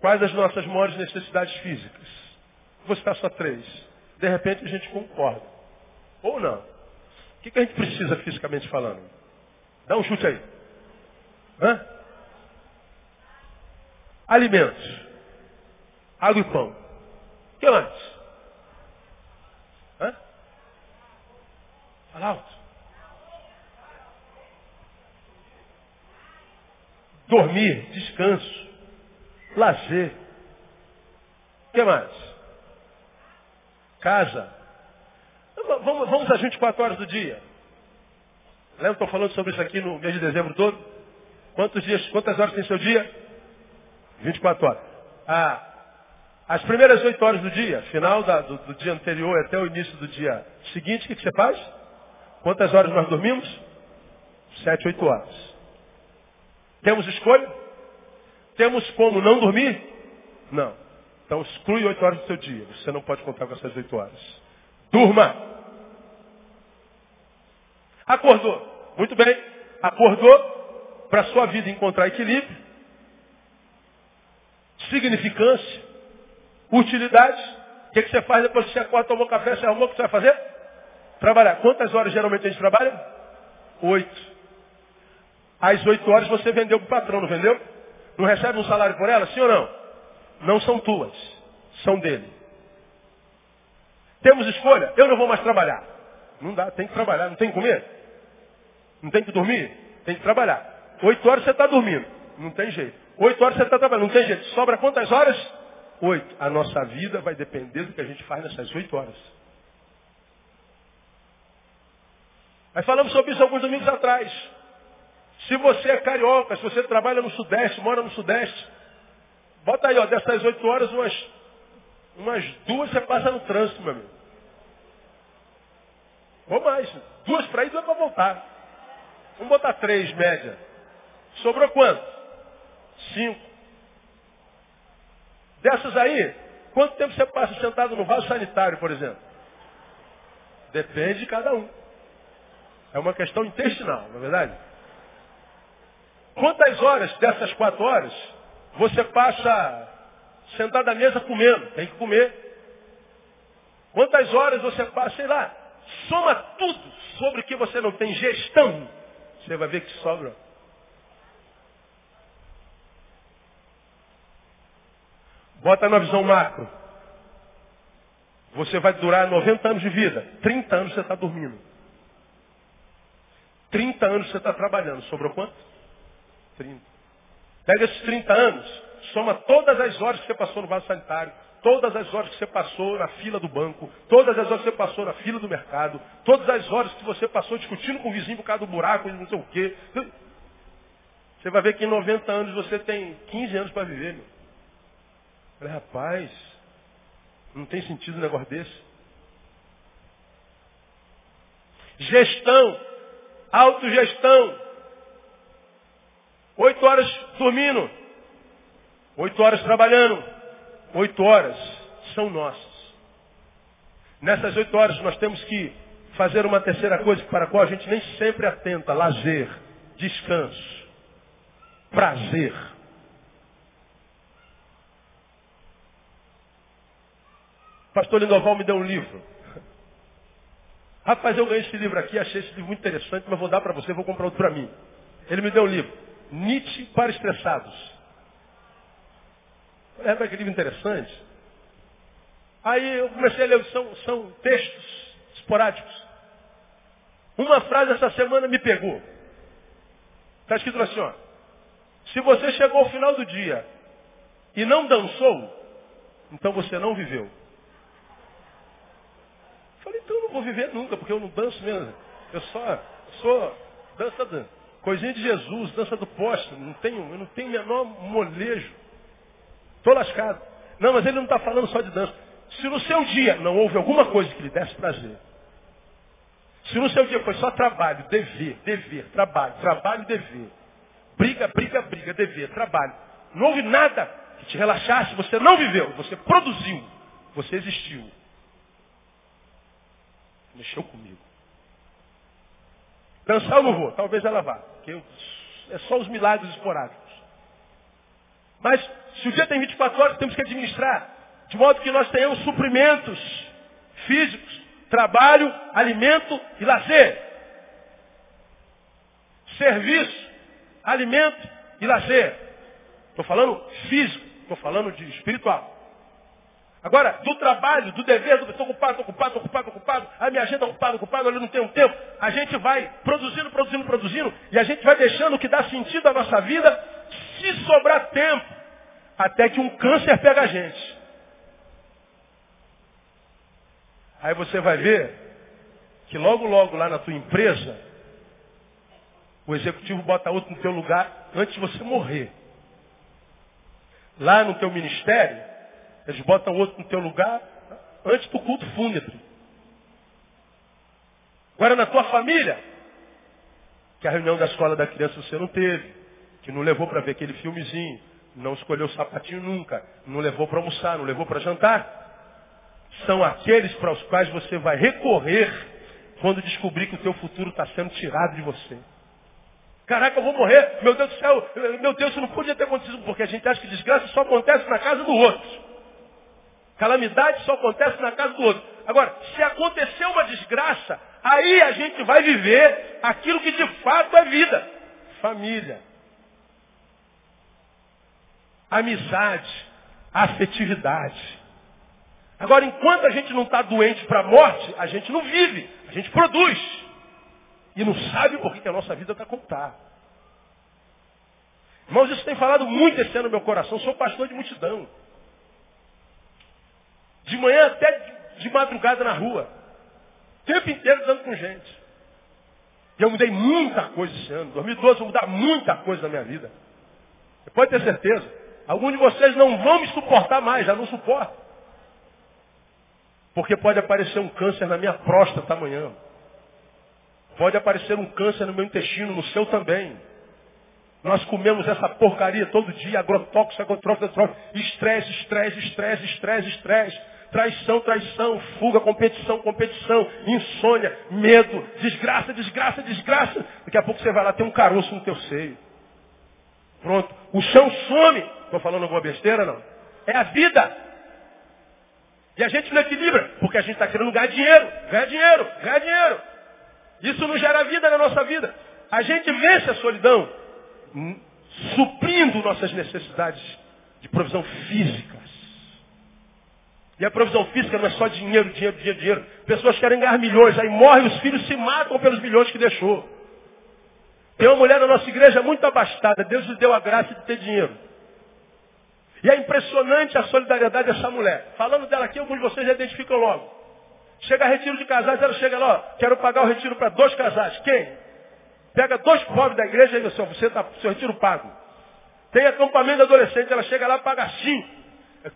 Quais as nossas maiores necessidades físicas? Vou citar só três. De repente a gente concorda. Ou não. O que, que a gente precisa fisicamente falando? Dá um chute aí. Hã? Alimentos. Água e pão. O que mais? Hã? Fala alto. Dormir, descanso, lazer. O que mais? Casa. Vamos, vamos às 24 horas do dia. Lembra, estou falando sobre isso aqui no mês de dezembro todo? Quantos dias, quantas horas tem seu dia? 24 horas. Ah, as primeiras 8 horas do dia, final da, do, do, dia anterior até o início do dia seguinte, o que, que você faz? Quantas horas nós dormimos? 7, 8 horas. Temos escolha? Temos como não dormir? Não. Então exclui 8 horas do seu dia. Você não pode contar com essas 8 horas. Durma. Acordou. Muito bem. Acordou para sua vida encontrar equilíbrio, significância, utilidade. O que, que você faz depois que você acorda, tomou café, você arrumou, o que você vai fazer? Trabalhar. Quantas horas geralmente a gente trabalha? Oito. Às oito horas você vendeu para o patrão, não vendeu? Não recebe um salário por ela, sim ou não? Não são tuas, são dele. Temos escolha? Eu não vou mais trabalhar. Não dá, tem que trabalhar, não tem que comer? Não tem que dormir? Tem que trabalhar. Oito horas você está dormindo, não tem jeito. Oito horas você está trabalhando, não tem jeito. Sobra quantas horas? Oito. A nossa vida vai depender do que a gente faz nessas oito horas. Aí falamos sobre isso alguns domingos atrás. Se você é carioca, se você trabalha no Sudeste, mora no Sudeste, bota aí, ó, dessas oito horas, umas, umas duas você passa no trânsito, meu amigo. Ou mais. Duas para ir, duas para voltar. Vamos botar três, média. Sobrou quanto? Cinco. Dessas aí, quanto tempo você passa sentado no vaso sanitário, por exemplo? Depende de cada um. É uma questão intestinal, não é verdade? Quantas horas dessas quatro horas você passa sentado à mesa comendo? Tem que comer. Quantas horas você passa, sei lá, soma tudo sobre o que você não tem gestão. Você vai ver que sobra Bota na visão macro. Você vai durar 90 anos de vida. 30 anos você está dormindo. 30 anos você está trabalhando. Sobrou quanto? 30. Pega esses 30 anos, soma todas as horas que você passou no vaso sanitário, todas as horas que você passou na fila do banco, todas as horas que você passou na fila do mercado, todas as horas que você passou discutindo com o vizinho por causa do buraco e não sei o quê. Você vai ver que em 90 anos você tem 15 anos para viver. Meu. Falei, rapaz, não tem sentido um negócio desse. Gestão, autogestão. Oito horas dormindo, Oito horas trabalhando. Oito horas são nossas. Nessas oito horas nós temos que fazer uma terceira coisa para a qual a gente nem sempre atenta. Lazer, descanso, prazer. Pastor Lindoval me deu um livro. Rapaz, eu ganhei esse livro aqui, achei esse livro muito interessante, mas vou dar para você, vou comprar outro para mim. Ele me deu um livro. Nietzsche para estressados. É que livro interessante. Aí eu comecei a ler, são, são textos esporádicos. Uma frase essa semana me pegou. Está escrito assim, ó. Se você chegou ao final do dia e não dançou, então você não viveu. Falei, então eu não vou viver nunca, porque eu não danço mesmo. Eu só sou dança, dança. Coisinha de Jesus, dança do poste. Não tenho, eu não tenho menor molejo. Estou lascado. Não, mas ele não está falando só de dança. Se no seu dia não houve alguma coisa que lhe desse prazer, se no seu dia foi só trabalho, dever, dever, trabalho, trabalho, dever, briga, briga, briga, dever, trabalho, não houve nada que te relaxasse, você não viveu, você produziu, você existiu mexeu comigo. Dançar eu não vou, talvez ela vá. Porque eu, é só os milagres esporádicos. Mas se o dia tem 24 horas, temos que administrar. De modo que nós tenhamos suprimentos físicos, trabalho, alimento e lazer. Serviço, alimento e lazer. Estou falando físico, estou falando de espiritual. Agora, do trabalho, do dever, estou ocupado, estou ocupado, estou ocupado, ocupado, a minha agenda é ocupada, ocupada, eu não tenho tempo. A gente vai produzindo, produzindo, produzindo, e a gente vai deixando o que dá sentido à nossa vida, se sobrar tempo, até que um câncer pega a gente. Aí você vai ver que logo, logo lá na tua empresa, o executivo bota outro no teu lugar antes de você morrer. Lá no teu ministério, eles botam outro no teu lugar antes do culto fúnebre. Agora na tua família, que a reunião da escola da criança você não teve, que não levou para ver aquele filmezinho, não escolheu o sapatinho nunca, não levou para almoçar, não levou para jantar. São aqueles para os quais você vai recorrer quando descobrir que o teu futuro está sendo tirado de você. Caraca, eu vou morrer. Meu Deus do céu, meu Deus, isso não podia ter acontecido, porque a gente acha que desgraça só acontece na casa do outro. Calamidade só acontece na casa do outro. Agora, se acontecer uma desgraça, aí a gente vai viver aquilo que de fato é vida. Família. Amizade. Afetividade. Agora, enquanto a gente não está doente para a morte, a gente não vive, a gente produz. E não sabe por que, a nossa vida está contada. Irmãos, isso tem falado muito esse ano no meu coração. Sou pastor de multidão. De manhã até de madrugada na rua. O tempo inteiro dando com gente. E eu mudei muita coisa esse ano. 2012 eu vou mudar muita coisa na minha vida. Você pode ter certeza. Alguns de vocês não vão me suportar mais, já não suportam. Porque pode aparecer um câncer na minha próstata amanhã. Pode aparecer um câncer no meu intestino, no seu também. Nós comemos essa porcaria todo dia, agrotóxico, agrotóxico, agrotóxico, estresse, estresse, estresse, estresse, estresse. Traição, traição, fuga, competição, competição, insônia, medo, desgraça, desgraça, desgraça. Daqui a pouco você vai lá, tem um caroço no teu seio. Pronto. O chão some. Estou falando alguma besteira, não? É a vida. E a gente não equilibra, porque a gente está querendo ganhar dinheiro, ganhar dinheiro, ganhar dinheiro. Isso não gera vida na nossa vida. A gente vence a solidão, suprindo nossas necessidades de provisão física. E a provisão física não é só dinheiro, dinheiro, dinheiro, dinheiro. Pessoas querem ganhar milhões, aí morrem, os filhos se matam pelos milhões que deixou. Tem uma mulher na nossa igreja muito abastada, Deus lhe deu a graça de ter dinheiro. E é impressionante a solidariedade dessa mulher. Falando dela aqui, alguns de vocês já identificam logo. Chega a retiro de casais, ela chega lá, quero pagar o retiro para dois casais. Quem? Pega dois pobres da igreja e diz você está seu retiro pago. Tem acampamento de adolescente, ela chega lá paga cinco.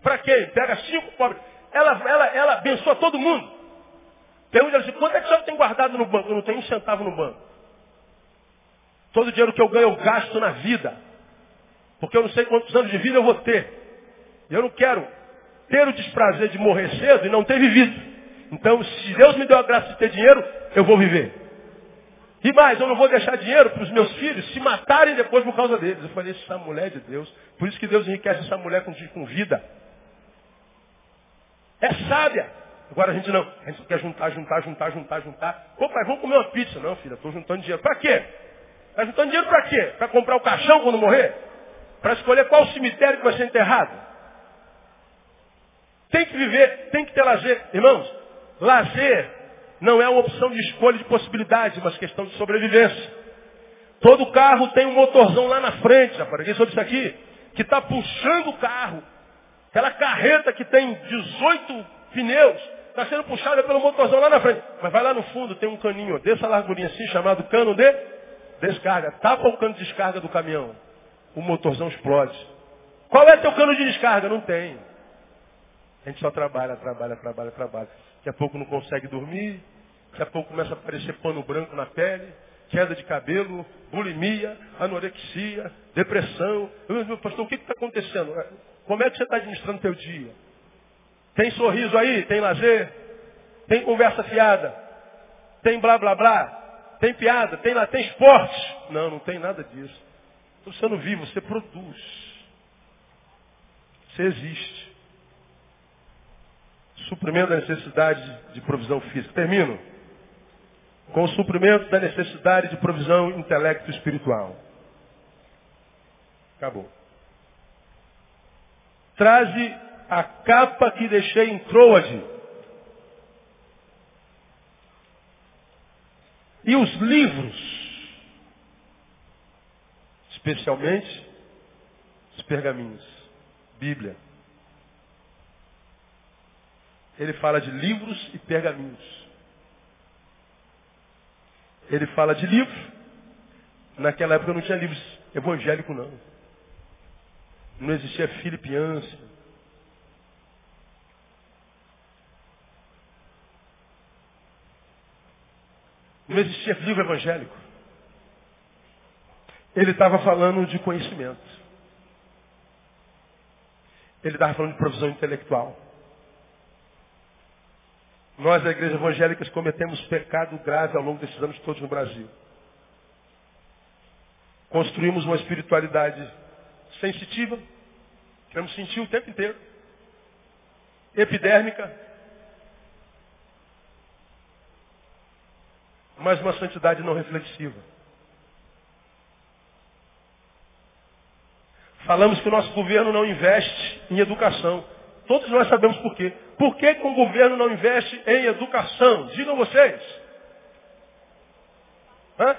Para quem? Pega cinco pobres ela, ela, ela abençoa todo mundo. Que assim, quanto é que você tem guardado no banco? Eu não tenho um centavo no banco. Todo o dinheiro que eu ganho eu gasto na vida. Porque eu não sei quantos anos de vida eu vou ter. Eu não quero ter o desprazer de morrer cedo e não ter vivido. Então, se Deus me deu a graça de ter dinheiro, eu vou viver. E mais, eu não vou deixar dinheiro para os meus filhos se matarem depois por causa deles. Eu falei, essa mulher de Deus. Por isso que Deus enriquece essa mulher com, com vida. É sábia. Agora a gente não. A gente quer juntar, juntar, juntar, juntar, juntar. Ô pai, vamos comer uma pizza. Não, filha, estou juntando dinheiro. Para quê? Está juntando dinheiro para quê? Para comprar o caixão quando morrer? Para escolher qual cemitério que vai ser enterrado? Tem que viver, tem que ter lazer. Irmãos, lazer não é uma opção de escolha de possibilidade, mas questão de sobrevivência. Todo carro tem um motorzão lá na frente, já falei sobre isso aqui, que está puxando o carro. Aquela carreta que tem 18 pneus, está sendo puxada pelo motorzão lá na frente. Mas vai lá no fundo, tem um caninho dessa largurinha assim, chamado cano de descarga. Tapa o cano de descarga do caminhão. O motorzão explode. Qual é teu cano de descarga? Não tem. A gente só trabalha, trabalha, trabalha, trabalha. Daqui a pouco não consegue dormir, Daqui a pouco começa a aparecer pano branco na pele, queda de cabelo, bulimia, anorexia, depressão. Meu pastor, o que está acontecendo? Como é que você está administrando teu dia? Tem sorriso aí? Tem lazer? Tem conversa fiada? Tem blá blá blá? Tem piada? Tem, tem esporte? Não, não tem nada disso. Então você não vive, você produz. Você existe. Suprimento da necessidade de provisão física. Termino com o suprimento da necessidade de provisão intelecto espiritual. Acabou. Traze a capa que deixei em Troade. E os livros, especialmente os pergaminhos, Bíblia. Ele fala de livros e pergaminhos. Ele fala de livro. Naquela época não tinha livros evangélico não. Não existia filipiança. Não existia livro evangélico. Ele estava falando de conhecimento. Ele estava falando de provisão intelectual. Nós, da igreja evangélica, cometemos pecado grave ao longo desses anos todos no Brasil. Construímos uma espiritualidade sensitiva, queremos sentir o tempo inteiro, epidérmica, mas uma santidade não reflexiva. Falamos que o nosso governo não investe em educação. Todos nós sabemos por quê. Por que, que o governo não investe em educação? Digam vocês. Hã?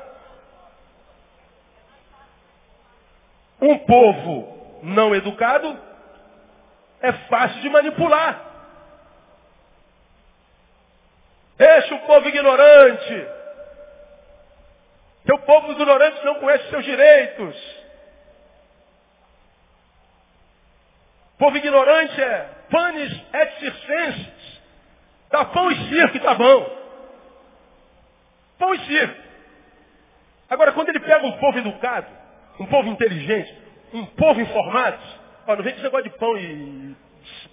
Um povo não educado é fácil de manipular. Deixa o povo ignorante. Que o povo ignorante não conhece seus direitos. Povo ignorante é panis et circenses. Dá pão e circo e tá bom. Pão e circo. Agora, quando ele pega um povo educado, um povo inteligente, um povo informado, ó, não vem esse negócio de pão e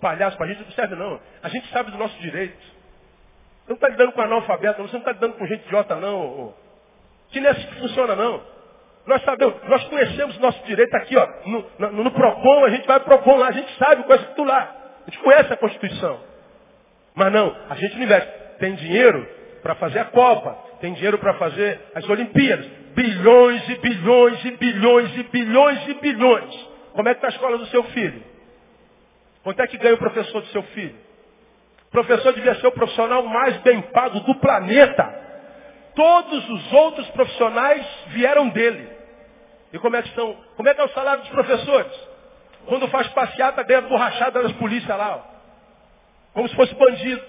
palhaço para a gente, não serve não. A gente sabe do nosso direito. Você não está lidando com analfabeto, você não está lidando com gente idiota não. Que não é assim que funciona não. Nós sabemos, nós conhecemos nosso direito aqui, ó, no, no, no PROCON, a gente vai PROCON lá, a gente sabe o lá. A gente conhece a Constituição. Mas não, a gente não investe. Tem dinheiro para fazer a Copa, tem dinheiro para fazer as Olimpíadas. Bilhões e bilhões e bilhões e bilhões e bilhões. Como é que está a escola do seu filho? Quanto é que ganha o professor do seu filho? O professor devia ser o profissional mais bem pago do planeta. Todos os outros profissionais vieram dele. E como é que são? Como é que é o salário dos professores? Quando faz passeata ganha borrachada das polícias lá, ó. como se fosse bandido.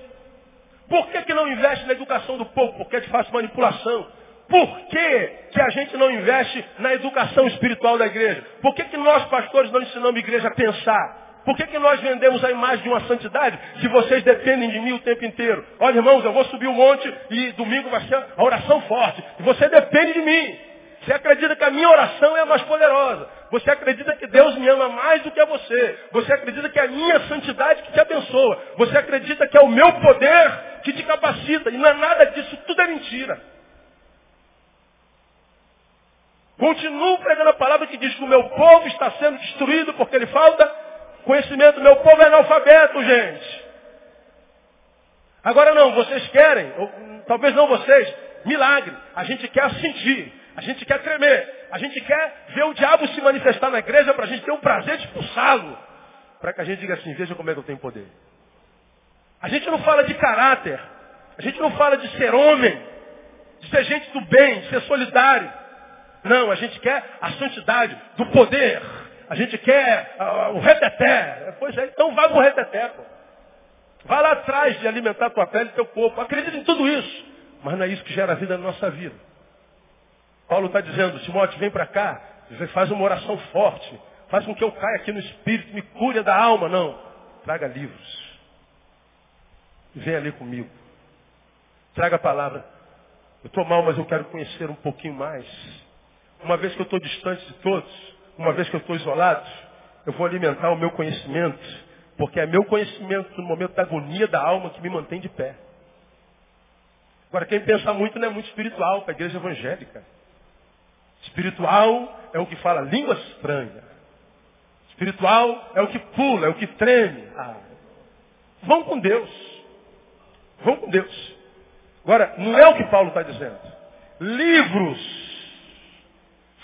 Por que, que não investe na educação do povo? Porque é de fácil manipulação. Por que, que a gente não investe na educação espiritual da igreja? Por que, que nós, pastores, não ensinamos a igreja a pensar? Por que, que nós vendemos a imagem de uma santidade se vocês dependem de mim o tempo inteiro? Olha, irmãos, eu vou subir um monte e domingo vai ser a oração forte. E você depende de mim. Você acredita que a minha oração é a mais poderosa. Você acredita que Deus me ama mais do que a você. Você acredita que é a minha santidade que te abençoa. Você acredita que é o meu poder que te capacita. E não é nada disso, tudo é mentira. Continuo pregando a palavra que diz que o meu povo está sendo destruído porque ele falta conhecimento. Meu povo é analfabeto, gente. Agora não, vocês querem, ou, talvez não vocês, milagre. A gente quer sentir, a gente quer tremer, a gente quer ver o diabo se manifestar na igreja para a gente ter o prazer de expulsá-lo. Para que a gente diga assim, veja como é que eu tenho poder. A gente não fala de caráter, a gente não fala de ser homem, de ser gente do bem, de ser solidário. Não, a gente quer a santidade do poder. A gente quer uh, o reteté. Pois é, então vai pro reteté, pô. Vai lá atrás de alimentar tua pele e teu corpo. Acredita em tudo isso. Mas não é isso que gera a vida na nossa vida. Paulo está dizendo, Timóteo, vem para cá, faz uma oração forte. Faz com que eu caia aqui no espírito, me cure da alma. Não. Traga livros. Vem ali comigo. Traga a palavra. Eu estou mal, mas eu quero conhecer um pouquinho mais. Uma vez que eu estou distante de todos, uma vez que eu estou isolado, eu vou alimentar o meu conhecimento, porque é meu conhecimento no momento da agonia da alma que me mantém de pé. Agora, quem pensa muito não é muito espiritual para a igreja evangélica. Espiritual é o que fala língua estranha. Espiritual é o que pula, é o que treme. Ah, vão com Deus. Vão com Deus. Agora, não é o que Paulo está dizendo. Livros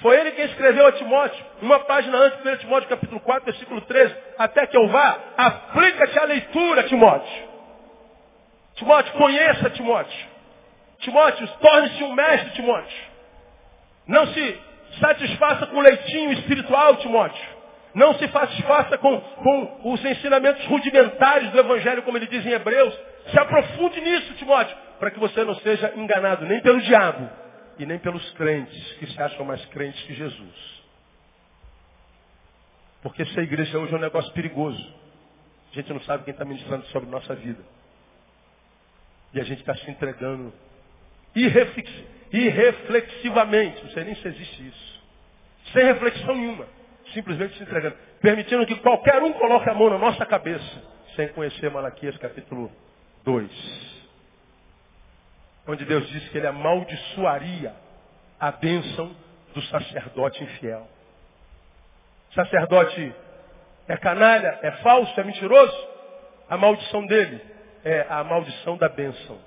foi ele quem escreveu a Timóteo, uma página antes, 1 Timóteo capítulo 4, versículo 13, até que eu vá, aplica-te à leitura, Timóteo. Timóteo, conheça Timóteo. Timóteo, torne-se um mestre, Timóteo. Não se satisfaça com o leitinho espiritual, Timóteo. Não se satisfaça com, com os ensinamentos rudimentares do Evangelho, como ele diz em Hebreus. Se aprofunde nisso, Timóteo, para que você não seja enganado nem pelo diabo, e nem pelos crentes que se acham mais crentes que Jesus. Porque se a igreja hoje é um negócio perigoso. A gente não sabe quem está ministrando sobre nossa vida. E a gente está se entregando irreflexivamente. Não sei nem se existe isso. Sem reflexão nenhuma. Simplesmente se entregando. Permitindo que qualquer um coloque a mão na nossa cabeça. Sem conhecer Malaquias capítulo 2 onde Deus disse que ele amaldiçoaria a bênção do sacerdote infiel. sacerdote é canalha, é falso, é mentiroso. A maldição dele é a maldição da bênção.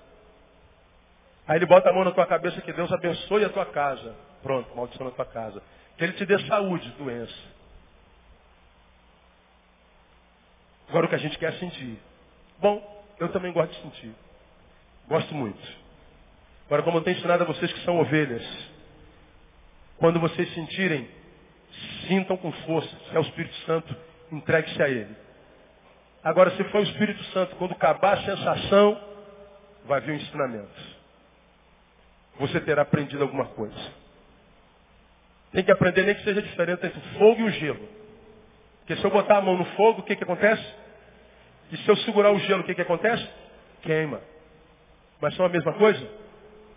Aí ele bota a mão na tua cabeça que Deus abençoe a tua casa. Pronto, maldição na tua casa. Que ele te dê saúde, doença. Agora o que a gente quer é sentir. Bom, eu também gosto de sentir. Gosto muito. Agora, como eu tenho ensinado a vocês que são ovelhas, quando vocês sentirem, sintam com força. Se é o Espírito Santo, entregue-se a Ele. Agora, se for o Espírito Santo, quando acabar a sensação, vai vir o ensinamento. Você terá aprendido alguma coisa. Tem que aprender nem que seja diferente entre o fogo e o gelo. Porque se eu botar a mão no fogo, o que, que acontece? E se eu segurar o gelo, o que, que acontece? Queima. Mas são a mesma coisa?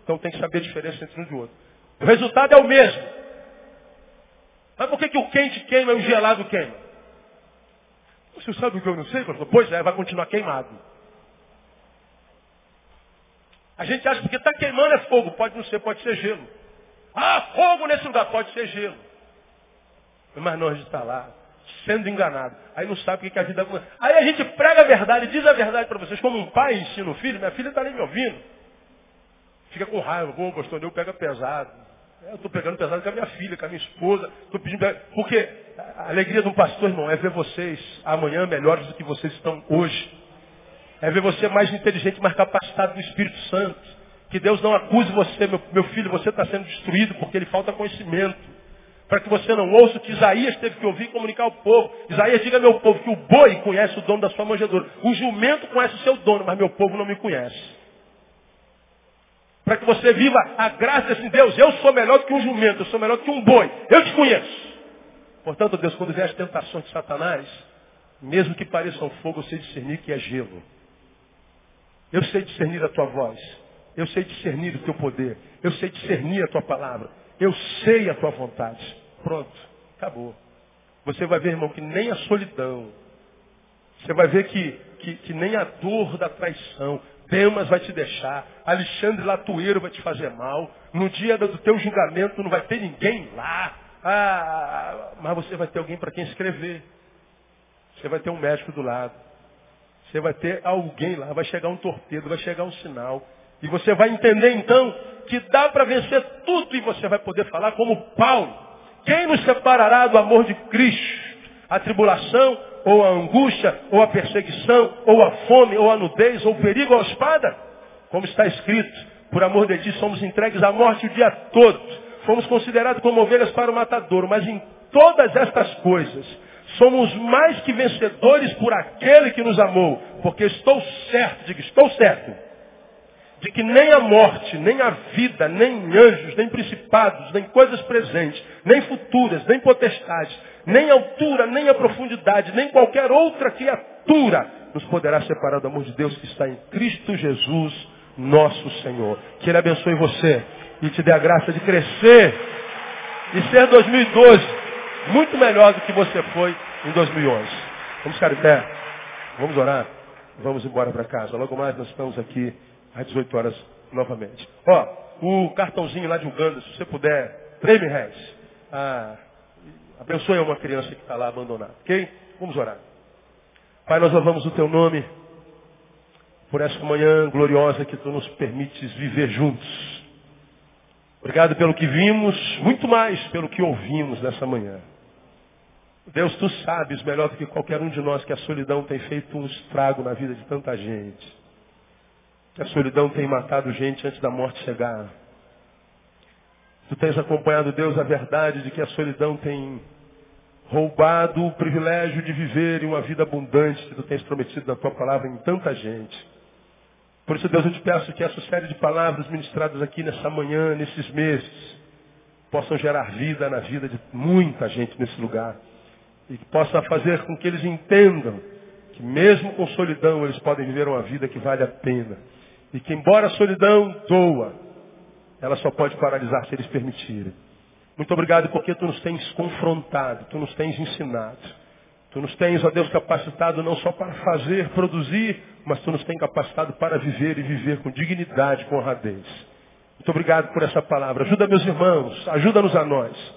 Então tem que saber a diferença entre um e outro. O resultado é o mesmo. Mas por que, que o quente queima e o gelado queima? Você sabe o que eu não sei? Pois é, vai continuar queimado. A gente acha que porque está queimando é fogo. Pode não ser, pode ser gelo. Ah, fogo nesse lugar, pode ser gelo. Mas não, a gente está lá, sendo enganado. Aí não sabe o que é a vida. Aí a gente prega a verdade, diz a verdade para vocês, como um pai ensina o filho. Minha filha está nem me ouvindo. Fica com raiva, pô, pastor, eu pesado. É, eu estou pegando pesado com a minha filha, com a minha esposa. Estou pedindo. Porque a alegria de um pastor, irmão, é ver vocês amanhã melhores do que vocês estão hoje. É ver você mais inteligente, mais capacitado do Espírito Santo. Que Deus não acuse você, meu, meu filho, você está sendo destruído porque lhe falta conhecimento. Para que você não ouça o que Isaías teve que ouvir e comunicar ao povo. Isaías diga meu povo que o boi conhece o dono da sua manjedoura. O jumento conhece o seu dono, mas meu povo não me conhece. Para que você viva a graça assim, Deus, eu sou melhor do que um jumento, eu sou melhor do que um boi. Eu te conheço. Portanto, Deus, quando vier as tentações de Satanás, mesmo que pareçam fogo, sei discernir que é gelo. Eu sei discernir a tua voz. Eu sei discernir o teu poder. Eu sei discernir a tua palavra. Eu sei a tua vontade. Pronto, acabou. Você vai ver, irmão, que nem a solidão. Você vai ver que, que, que nem a dor da traição. Demas vai te deixar. Alexandre Latueiro vai te fazer mal. No dia do teu julgamento não vai ter ninguém lá. Ah, mas você vai ter alguém para quem escrever. Você vai ter um médico do lado. Você vai ter alguém lá. Vai chegar um torpedo, vai chegar um sinal. E você vai entender então que dá para vencer tudo e você vai poder falar como Paulo. Quem nos separará do amor de Cristo? A tribulação, ou a angústia, ou a perseguição, ou a fome, ou a nudez, ou o perigo, ou a espada? Como está escrito, por amor de ti somos entregues à morte o dia todo. Fomos considerados como ovelhas para o matadouro, mas em todas estas coisas somos mais que vencedores por aquele que nos amou. Porque estou certo, digo, estou certo, de que nem a morte, nem a vida, nem anjos, nem principados, nem coisas presentes, nem futuras, nem potestades, nem altura, nem a profundidade, nem qualquer outra criatura nos poderá separar do amor de Deus que está em Cristo Jesus, nosso Senhor. Que Ele abençoe você e te dê a graça de crescer e ser 2012 muito melhor do que você foi em 2011. Vamos ficar pé, vamos orar, vamos embora para casa. Logo mais nós estamos aqui às 18 horas novamente. Ó, o cartãozinho lá de Uganda, se você puder, 3 mil. Ah, abençoe uma criança que está lá abandonada, ok? Vamos orar. Pai, nós louvamos o teu nome por essa manhã gloriosa que tu nos permites viver juntos. Obrigado pelo que vimos, muito mais pelo que ouvimos nessa manhã. Deus, tu sabes melhor do que qualquer um de nós que a solidão tem feito um estrago na vida de tanta gente. Que a solidão tem matado gente antes da morte chegar. Tu tens acompanhado, Deus, a verdade de que a solidão tem roubado o privilégio de viver em uma vida abundante que tu tens prometido na tua palavra em tanta gente. Por isso, Deus, eu te peço que essa série de palavras ministradas aqui nessa manhã, nesses meses, possam gerar vida na vida de muita gente nesse lugar. E que possa fazer com que eles entendam que mesmo com solidão eles podem viver uma vida que vale a pena. E que embora a solidão doa, ela só pode paralisar se eles permitirem. Muito obrigado porque tu nos tens confrontado, tu nos tens ensinado. Tu nos tens, ó Deus, capacitado não só para fazer, produzir, mas tu nos tens capacitado para viver e viver com dignidade, com honradez. Muito obrigado por essa palavra. Ajuda meus irmãos, ajuda-nos a nós.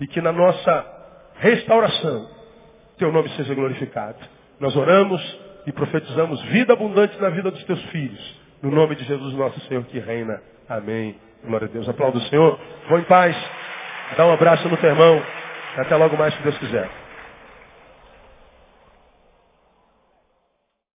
E que na nossa restauração, teu nome seja glorificado. Nós oramos e profetizamos vida abundante na vida dos teus filhos. No nome de Jesus, nosso Senhor, que reina. Amém. Glória a Deus. Aplauda o Senhor. Vão em paz. Dá um abraço no teu irmão. Até logo mais, se Deus quiser.